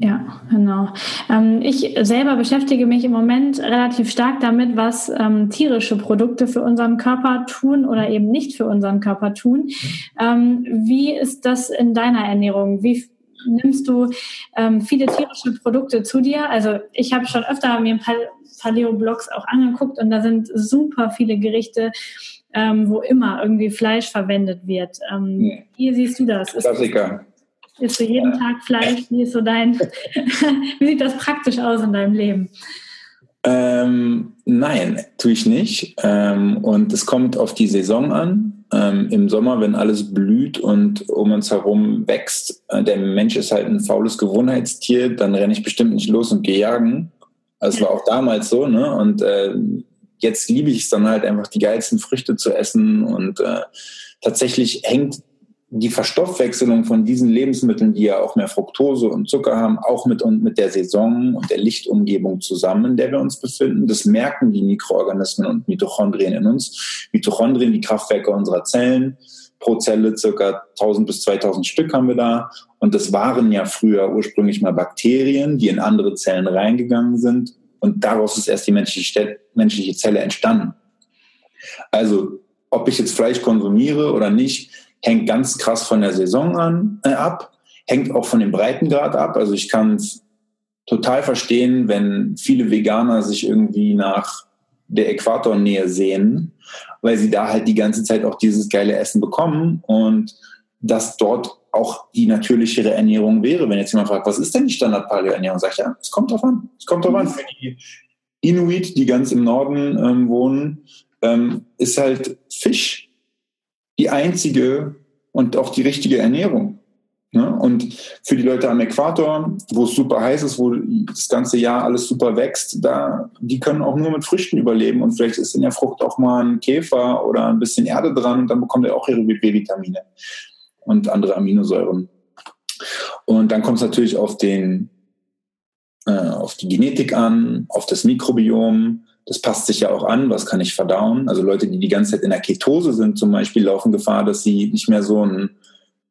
Ja, genau. Ähm, ich selber beschäftige mich im Moment relativ stark damit, was ähm, tierische Produkte für unseren Körper tun oder eben nicht für unseren Körper tun. Ähm, wie ist das in deiner Ernährung? Wie nimmst du ähm, viele tierische Produkte zu dir? Also ich habe schon öfter mir ein paar Paleo-Blogs auch angeguckt und da sind super viele Gerichte, ähm, wo immer irgendwie Fleisch verwendet wird. Ähm, wie siehst du das? Klassiker. Isst du jeden ja. Tag Fleisch? Wie ist so dein, wie sieht das praktisch aus in deinem Leben? Ähm, nein, tue ich nicht. Ähm, und es kommt auf die Saison an. Ähm, Im Sommer, wenn alles blüht und um uns herum wächst, äh, der Mensch ist halt ein faules Gewohnheitstier, dann renne ich bestimmt nicht los und gehe jagen. Das war auch damals so, ne? Und äh, jetzt liebe ich es dann halt einfach, die geilsten Früchte zu essen. Und äh, tatsächlich hängt die Verstoffwechselung von diesen Lebensmitteln, die ja auch mehr Fructose und Zucker haben, auch mit, und mit der Saison und der Lichtumgebung zusammen, in der wir uns befinden. Das merken die Mikroorganismen und Mitochondrien in uns. Mitochondrien, die Kraftwerke unserer Zellen. Pro Zelle circa 1000 bis 2000 Stück haben wir da. Und das waren ja früher ursprünglich mal Bakterien, die in andere Zellen reingegangen sind. Und daraus ist erst die menschliche, Zelle entstanden. Also, ob ich jetzt Fleisch konsumiere oder nicht, hängt ganz krass von der Saison an, äh, ab, hängt auch von dem Breitengrad ab. Also ich kann es total verstehen, wenn viele Veganer sich irgendwie nach der Äquatornähe sehen, weil sie da halt die ganze Zeit auch dieses geile Essen bekommen und dass dort auch die natürlichere Ernährung wäre. Wenn jetzt jemand fragt, was ist denn die Standard-Paleo-Ernährung? Sag ich, ja, es kommt drauf an. Es kommt drauf an. Für die Inuit, die ganz im Norden ähm, wohnen, ähm, ist halt Fisch die einzige und auch die richtige Ernährung. Ne? Und für die Leute am Äquator, wo es super heiß ist, wo das ganze Jahr alles super wächst, da, die können auch nur mit Früchten überleben. Und vielleicht ist in der Frucht auch mal ein Käfer oder ein bisschen Erde dran und dann bekommt er auch ihre B-Vitamine und andere Aminosäuren. Und dann kommt es natürlich auf den, äh, auf die Genetik an, auf das Mikrobiom, das passt sich ja auch an, was kann ich verdauen. Also Leute, die die ganze Zeit in der Ketose sind zum Beispiel, laufen Gefahr, dass sie nicht mehr so ein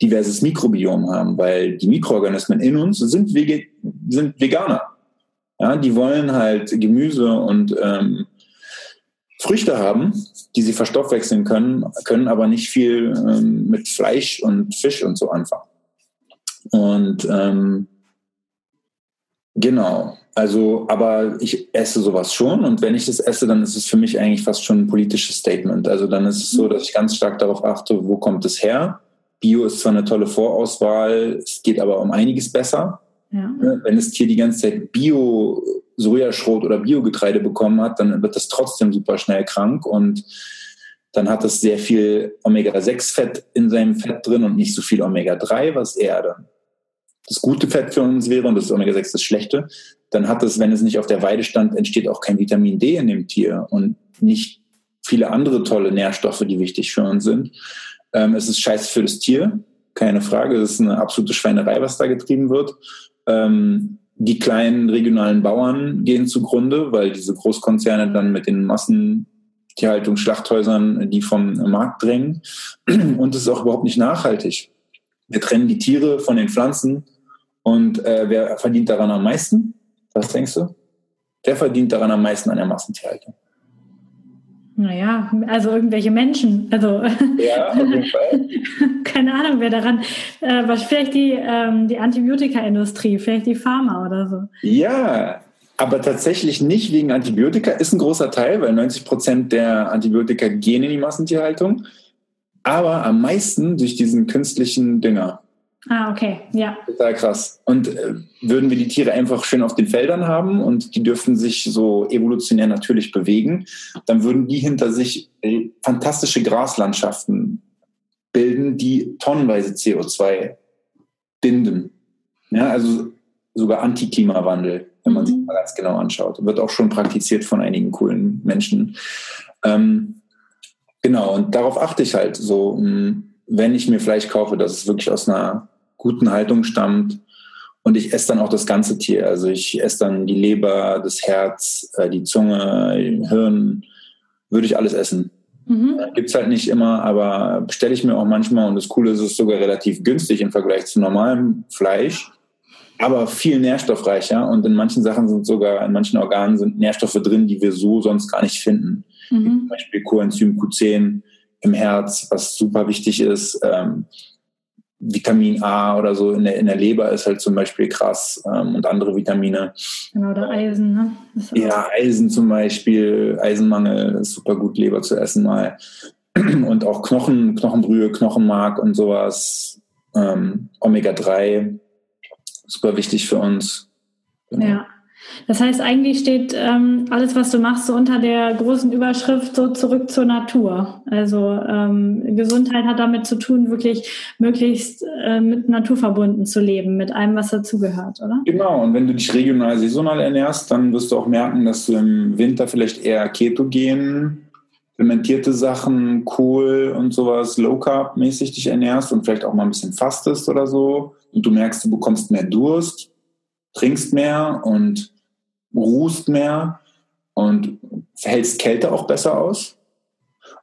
diverses Mikrobiom haben, weil die Mikroorganismen in uns sind, Wege, sind Veganer. Ja, die wollen halt Gemüse und ähm, Früchte haben, die sie verstoffwechseln können, können aber nicht viel ähm, mit Fleisch und Fisch und so anfangen. Und ähm, genau. Also, aber ich esse sowas schon und wenn ich das esse, dann ist es für mich eigentlich fast schon ein politisches Statement. Also dann ist es so, dass ich ganz stark darauf achte, wo kommt es her. Bio ist zwar eine tolle Vorauswahl, es geht aber um einiges besser. Ja. Ne, wenn das Tier die ganze Zeit Bio Sojaschrot oder Biogetreide bekommen hat, dann wird das trotzdem super schnell krank und dann hat es sehr viel Omega-6-Fett in seinem Fett drin und nicht so viel Omega-3, was eher dann das gute Fett für uns wäre und das Omega-6 das schlechte, dann hat es, wenn es nicht auf der Weide stand, entsteht auch kein Vitamin D in dem Tier und nicht viele andere tolle Nährstoffe, die wichtig für uns sind. Ähm, es ist scheiße für das Tier, keine Frage. Es ist eine absolute Schweinerei, was da getrieben wird. Ähm, die kleinen regionalen Bauern gehen zugrunde, weil diese Großkonzerne dann mit den Massentierhaltung, Schlachthäusern die vom Markt drängen. Und es ist auch überhaupt nicht nachhaltig. Wir trennen die Tiere von den Pflanzen und äh, wer verdient daran am meisten? Was denkst du? Wer verdient daran am meisten an der Massentierhaltung? Naja, also irgendwelche Menschen. Also ja, auf jeden Fall. keine Ahnung, wer daran. Äh, was vielleicht die, ähm, die Antibiotika-Industrie, vielleicht die Pharma oder so. Ja, aber tatsächlich nicht wegen Antibiotika, ist ein großer Teil, weil 90 Prozent der Antibiotika gehen in die Massentierhaltung. Aber am meisten durch diesen künstlichen Dünger. Ah, okay, ja. Total krass. Und äh, würden wir die Tiere einfach schön auf den Feldern haben und die dürften sich so evolutionär natürlich bewegen, dann würden die hinter sich äh, fantastische Graslandschaften bilden, die tonnenweise CO2 binden. Ja, also sogar Antiklimawandel, wenn man mhm. sich mal ganz genau anschaut. Wird auch schon praktiziert von einigen coolen Menschen. Ähm, genau, und darauf achte ich halt so. Hm, wenn ich mir Fleisch kaufe, dass es wirklich aus einer guten Haltung stammt. Und ich esse dann auch das ganze Tier. Also ich esse dann die Leber, das Herz, äh, die Zunge, Hirn, würde ich alles essen. Mhm. Gibt es halt nicht immer, aber bestelle ich mir auch manchmal. Und das Coole ist, es ist sogar relativ günstig im Vergleich zu normalem Fleisch, aber viel nährstoffreicher. Und in manchen Sachen sind sogar, in manchen Organen sind Nährstoffe drin, die wir so sonst gar nicht finden. Mhm. Zum Beispiel Coenzym Q10 im Herz, was super wichtig ist. Ähm, Vitamin A oder so in der, in der Leber ist halt zum Beispiel krass ähm, und andere Vitamine. Genau, oder Eisen, ne? Ja, Eisen zum Beispiel, Eisenmangel ist super gut, Leber zu essen mal. Und auch Knochen, Knochenbrühe, Knochenmark und sowas. Ähm, Omega-3, super wichtig für uns. Genau. Ja. Das heißt, eigentlich steht ähm, alles, was du machst, so unter der großen Überschrift so zurück zur Natur. Also ähm, Gesundheit hat damit zu tun, wirklich möglichst äh, mit Natur verbunden zu leben, mit allem, was dazugehört, oder? Genau, und wenn du dich regional saisonal ernährst, dann wirst du auch merken, dass du im Winter vielleicht eher ketogen, fermentierte Sachen, Kohl und sowas, Low Carb mäßig dich ernährst und vielleicht auch mal ein bisschen fastest oder so. Und du merkst, du bekommst mehr Durst, trinkst mehr und ruhst mehr und hältst Kälte auch besser aus.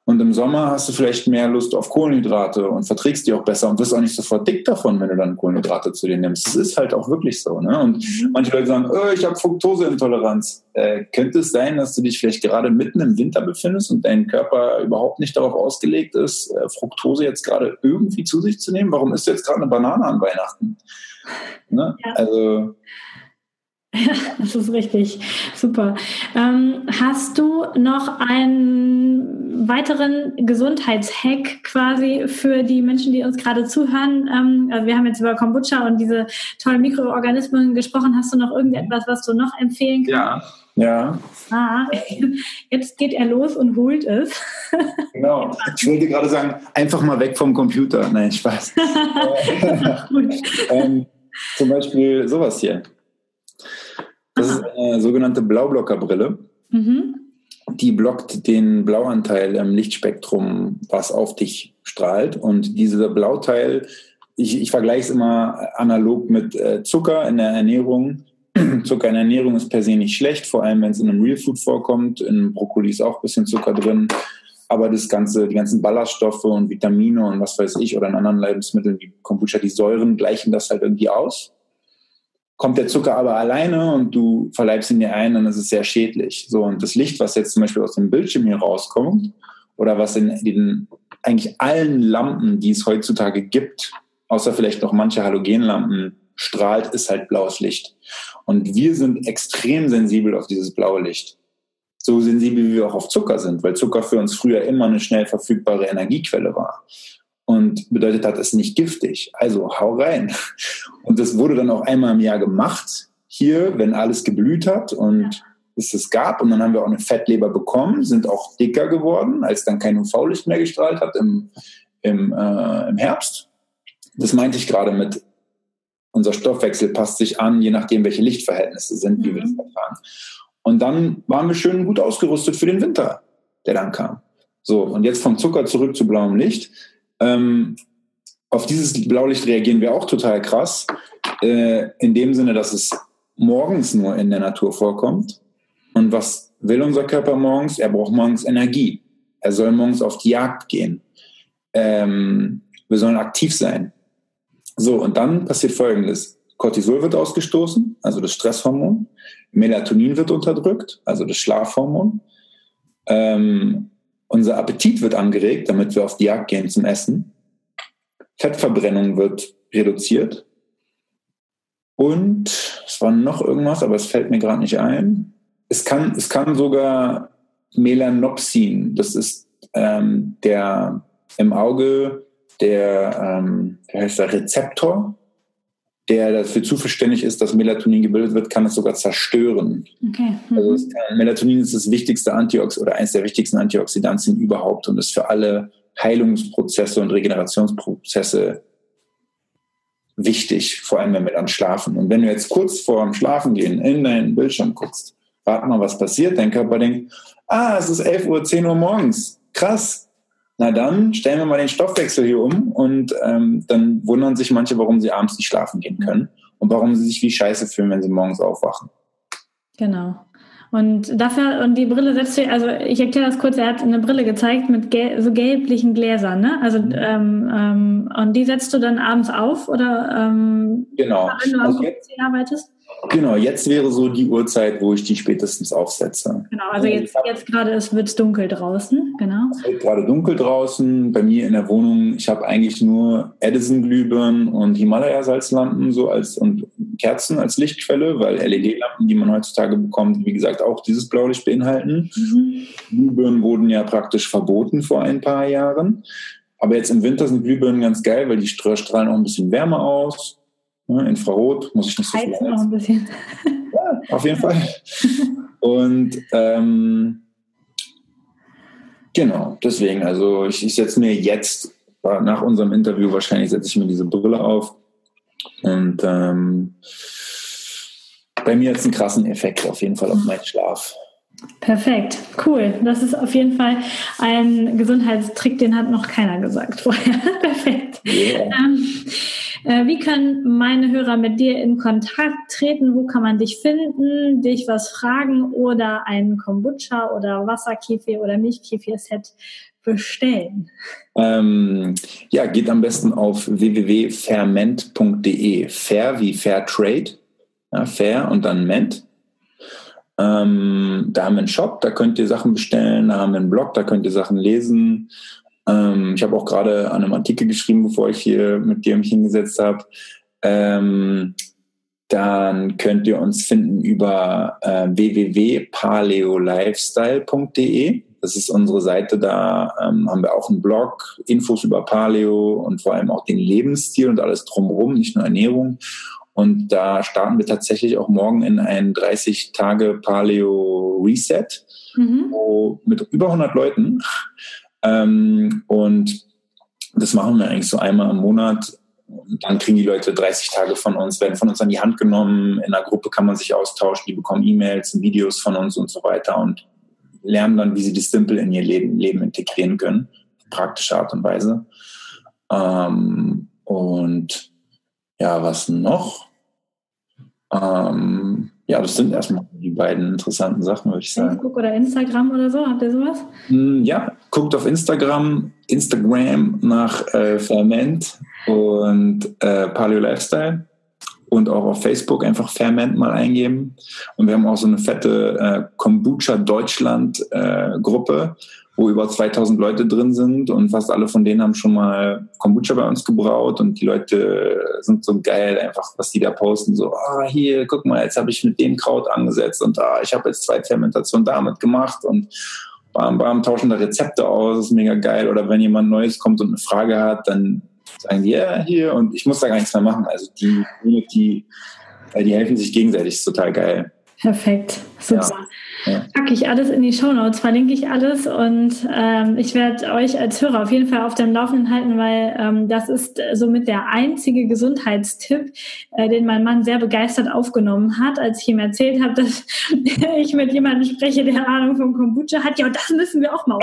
Und im Sommer hast du vielleicht mehr Lust auf Kohlenhydrate und verträgst die auch besser und wirst auch nicht sofort dick davon, wenn du dann Kohlenhydrate zu dir nimmst. Das ist halt auch wirklich so. Ne? Und mhm. manche Leute sagen, oh, ich habe Fructoseintoleranz. Äh, könnte es sein, dass du dich vielleicht gerade mitten im Winter befindest und dein Körper überhaupt nicht darauf ausgelegt ist, äh, Fructose jetzt gerade irgendwie zu sich zu nehmen? Warum isst du jetzt gerade eine Banane an Weihnachten? Ne? Ja. Also ja, das ist richtig. Super. Ähm, hast du noch einen weiteren Gesundheitshack quasi für die Menschen, die uns gerade zuhören? Ähm, also wir haben jetzt über Kombucha und diese tollen Mikroorganismen gesprochen. Hast du noch irgendetwas, was du noch empfehlen kannst? Ja. Ja. Ah, jetzt geht er los und holt es. Genau. Ich wollte gerade sagen, einfach mal weg vom Computer. Nein, Spaß. ähm, zum Beispiel sowas hier. Das ist eine sogenannte Blaublockerbrille. Mhm. Die blockt den Blauanteil im Lichtspektrum, was auf dich strahlt. Und dieser Blauteil, ich, ich vergleiche es immer analog mit äh, Zucker in der Ernährung. Zucker in der Ernährung ist per se nicht schlecht, vor allem wenn es in einem Real Food vorkommt. In Brokkoli ist auch ein bisschen Zucker drin. Aber das ganze, die ganzen Ballaststoffe und Vitamine und was weiß ich oder in anderen Lebensmitteln wie Kombucha, die Säuren gleichen das halt irgendwie aus. Kommt der Zucker aber alleine und du verleibst ihn dir ein, dann ist es sehr schädlich. So, und das Licht, was jetzt zum Beispiel aus dem Bildschirm hier rauskommt, oder was in den eigentlich allen Lampen, die es heutzutage gibt, außer vielleicht noch manche Halogenlampen, strahlt, ist halt blaues Licht. Und wir sind extrem sensibel auf dieses blaue Licht. So sensibel wie wir auch auf Zucker sind, weil Zucker für uns früher immer eine schnell verfügbare Energiequelle war und bedeutet hat, es ist nicht giftig. Also hau rein. Und das wurde dann auch einmal im Jahr gemacht, hier, wenn alles geblüht hat und es es gab. Und dann haben wir auch eine Fettleber bekommen, sind auch dicker geworden, als dann kein UV-Licht mehr gestrahlt hat im, im, äh, im Herbst. Das meinte ich gerade mit, unser Stoffwechsel passt sich an, je nachdem, welche Lichtverhältnisse sind, wie wir das mhm. erfahren. Und dann waren wir schön gut ausgerüstet für den Winter, der dann kam. So, und jetzt vom Zucker zurück zu blauem Licht. Ähm, auf dieses Blaulicht reagieren wir auch total krass, äh, in dem Sinne, dass es morgens nur in der Natur vorkommt. Und was will unser Körper morgens? Er braucht morgens Energie. Er soll morgens auf die Jagd gehen. Ähm, wir sollen aktiv sein. So, und dann passiert Folgendes. Cortisol wird ausgestoßen, also das Stresshormon. Melatonin wird unterdrückt, also das Schlafhormon. Ähm, unser Appetit wird angeregt, damit wir auf die Jagd gehen zum Essen. Fettverbrennung wird reduziert. Und es war noch irgendwas, aber es fällt mir gerade nicht ein. Es kann, es kann sogar Melanopsin, das ist ähm, der im Auge der, ähm, der Rezeptor, der dafür zuständig ist, dass Melatonin gebildet wird, kann es sogar zerstören. Okay. Mhm. Also kann, Melatonin ist das wichtigste Antioxidant oder eines der wichtigsten Antioxidantien überhaupt und ist für alle Heilungsprozesse und Regenerationsprozesse wichtig, vor allem wenn wir dann schlafen. Und wenn du jetzt kurz vor dem Schlafen gehen in deinen Bildschirm guckst, warte mal, was passiert, dein Körper denkt, ah, es ist 11 Uhr, 10 Uhr morgens, krass, na dann stellen wir mal den Stoffwechsel hier um und ähm, dann wundern sich manche, warum sie abends nicht schlafen gehen können und warum sie sich wie scheiße fühlen, wenn sie morgens aufwachen. Genau. Und dafür, und die Brille setzt du, also ich erkläre das kurz, er hat eine Brille gezeigt mit gel so gelblichen Gläsern, ne? Also mhm. ähm, ähm, und die setzt du dann abends auf oder ähm, genau. wenn du am also jetzt, arbeitest? Genau, jetzt wäre so die Uhrzeit, wo ich die spätestens aufsetze. Genau, also jetzt, jetzt gerade wird es dunkel draußen, genau. Es wird gerade dunkel draußen. Bei mir in der Wohnung, ich habe eigentlich nur Edison-Glühbirnen und Himalaya-Salzlampen so als und Kerzen als Lichtquelle, weil LED-Lampen, die man heutzutage bekommt, wie gesagt, auch dieses Blaulicht beinhalten. Mhm. Glühbirnen wurden ja praktisch verboten vor ein paar Jahren. Aber jetzt im Winter sind Glühbirnen ganz geil, weil die strahlen auch ein bisschen Wärme aus Infrarot muss ich nicht so viel noch ein bisschen. Ja, auf jeden Fall. Und ähm, genau, deswegen, also ich, ich setze mir jetzt, nach unserem Interview wahrscheinlich setze ich mir diese Brille auf. Und ähm, bei mir hat es einen krassen Effekt auf jeden Fall auf meinen Schlaf. Perfekt, cool. Das ist auf jeden Fall ein Gesundheitstrick, den hat noch keiner gesagt vorher. Perfekt. Yeah. Ähm, äh, wie können meine Hörer mit dir in Kontakt treten? Wo kann man dich finden, dich was fragen oder einen Kombucha oder Wasserkefir oder Milchkefir-Set bestellen? Ähm, ja, geht am besten auf www.ferment.de. Fair wie Fair Trade. Ja, fair und dann Ment. Ähm, da haben wir einen Shop, da könnt ihr Sachen bestellen, da haben wir einen Blog, da könnt ihr Sachen lesen. Ähm, ich habe auch gerade an einem Artikel geschrieben, bevor ich hier mit dir mich hingesetzt habe. Ähm, dann könnt ihr uns finden über äh, www.paleolifestyle.de. Das ist unsere Seite, da ähm, haben wir auch einen Blog, Infos über Paleo und vor allem auch den Lebensstil und alles drumherum, nicht nur Ernährung. Und da starten wir tatsächlich auch morgen in ein 30 Tage Paleo Reset mhm. wo, mit über 100 Leuten. Ähm, und das machen wir eigentlich so einmal im Monat. Und dann kriegen die Leute 30 Tage von uns, werden von uns an die Hand genommen. In einer Gruppe kann man sich austauschen, die bekommen E-Mails, Videos von uns und so weiter und lernen dann, wie sie das Simple in ihr Leben, Leben integrieren können. Praktische Art und Weise. Ähm, und ja, was noch? Ähm, ja, das sind erstmal die beiden interessanten Sachen, würde ich sagen. Facebook oder Instagram oder so, habt ihr sowas? Hm, ja, guckt auf Instagram, Instagram nach äh, Ferment und äh, Paleo Lifestyle und auch auf Facebook einfach Ferment mal eingeben. Und wir haben auch so eine fette äh, Kombucha Deutschland äh, Gruppe, wo über 2000 Leute drin sind und fast alle von denen haben schon mal Kombucha bei uns gebraut und die Leute sind so geil einfach, was die da posten, so, ah, hier, guck mal, jetzt habe ich mit dem Kraut angesetzt und ah, ich habe jetzt zwei Fermentationen damit gemacht und bam, bam, tauschen da Rezepte aus, ist mega geil. Oder wenn jemand Neues kommt und eine Frage hat, dann sagen die, ja, hier und ich muss da gar nichts mehr machen. Also die Community, die helfen sich gegenseitig, ist total geil. Perfekt, super. Ja. Ja. Packe ich alles in die Show Notes, verlinke ich alles und ähm, ich werde euch als Hörer auf jeden Fall auf dem Laufenden halten, weil ähm, das ist somit der einzige Gesundheitstipp, äh, den mein Mann sehr begeistert aufgenommen hat, als ich ihm erzählt habe, dass ich mit jemandem spreche, der Ahnung vom Kombucha hat. Ja, und das müssen wir auch mal.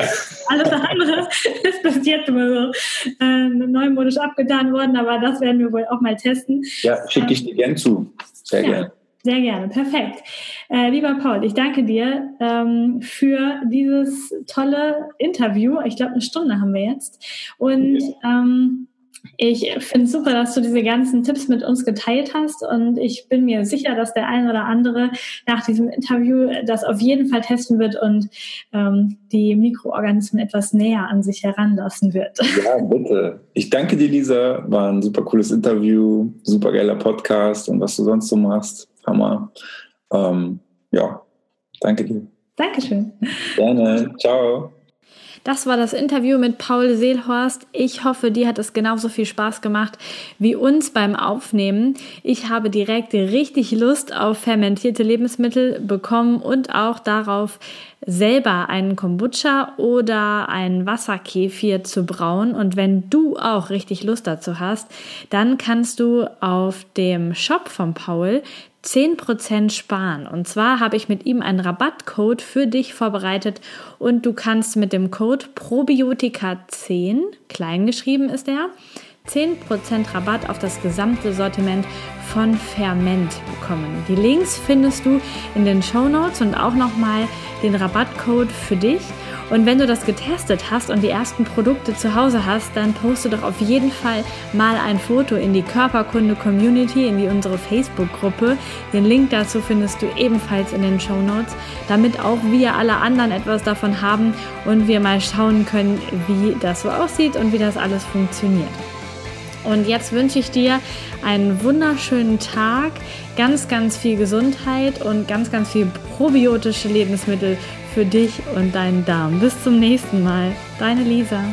Alles andere ist bis jetzt immer so äh, neumodisch abgetan worden, aber das werden wir wohl auch mal testen. Ja, schicke ich dir gern zu. Sehr ja. gerne. Sehr gerne, perfekt. Äh, lieber Paul, ich danke dir ähm, für dieses tolle Interview. Ich glaube, eine Stunde haben wir jetzt. Und ähm, ich finde es super, dass du diese ganzen Tipps mit uns geteilt hast und ich bin mir sicher, dass der ein oder andere nach diesem Interview das auf jeden Fall testen wird und ähm, die Mikroorganismen etwas näher an sich heranlassen wird. Ja, bitte. Ich danke dir, Lisa. War ein super cooles Interview, super geiler Podcast und was du sonst so machst. Hammer. Ähm, ja, danke dir. Dankeschön. Gerne. Ciao. Das war das Interview mit Paul Seelhorst. Ich hoffe, dir hat es genauso viel Spaß gemacht wie uns beim Aufnehmen. Ich habe direkt richtig Lust auf fermentierte Lebensmittel bekommen und auch darauf, selber einen Kombucha oder einen Wasserkefir zu brauen. Und wenn du auch richtig Lust dazu hast, dann kannst du auf dem Shop von Paul 10% sparen. Und zwar habe ich mit ihm einen Rabattcode für dich vorbereitet und du kannst mit dem Code Probiotika10, klein geschrieben ist er, 10% Rabatt auf das gesamte Sortiment von Ferment bekommen. Die Links findest du in den Show Notes und auch nochmal den Rabattcode für dich. Und wenn du das getestet hast und die ersten Produkte zu Hause hast, dann poste doch auf jeden Fall mal ein Foto in die Körperkunde Community, in die unsere Facebook-Gruppe. Den Link dazu findest du ebenfalls in den Show Notes, damit auch wir alle anderen etwas davon haben und wir mal schauen können, wie das so aussieht und wie das alles funktioniert. Und jetzt wünsche ich dir einen wunderschönen Tag, ganz, ganz viel Gesundheit und ganz, ganz viel probiotische Lebensmittel für dich und deinen Darm. Bis zum nächsten Mal. Deine Lisa.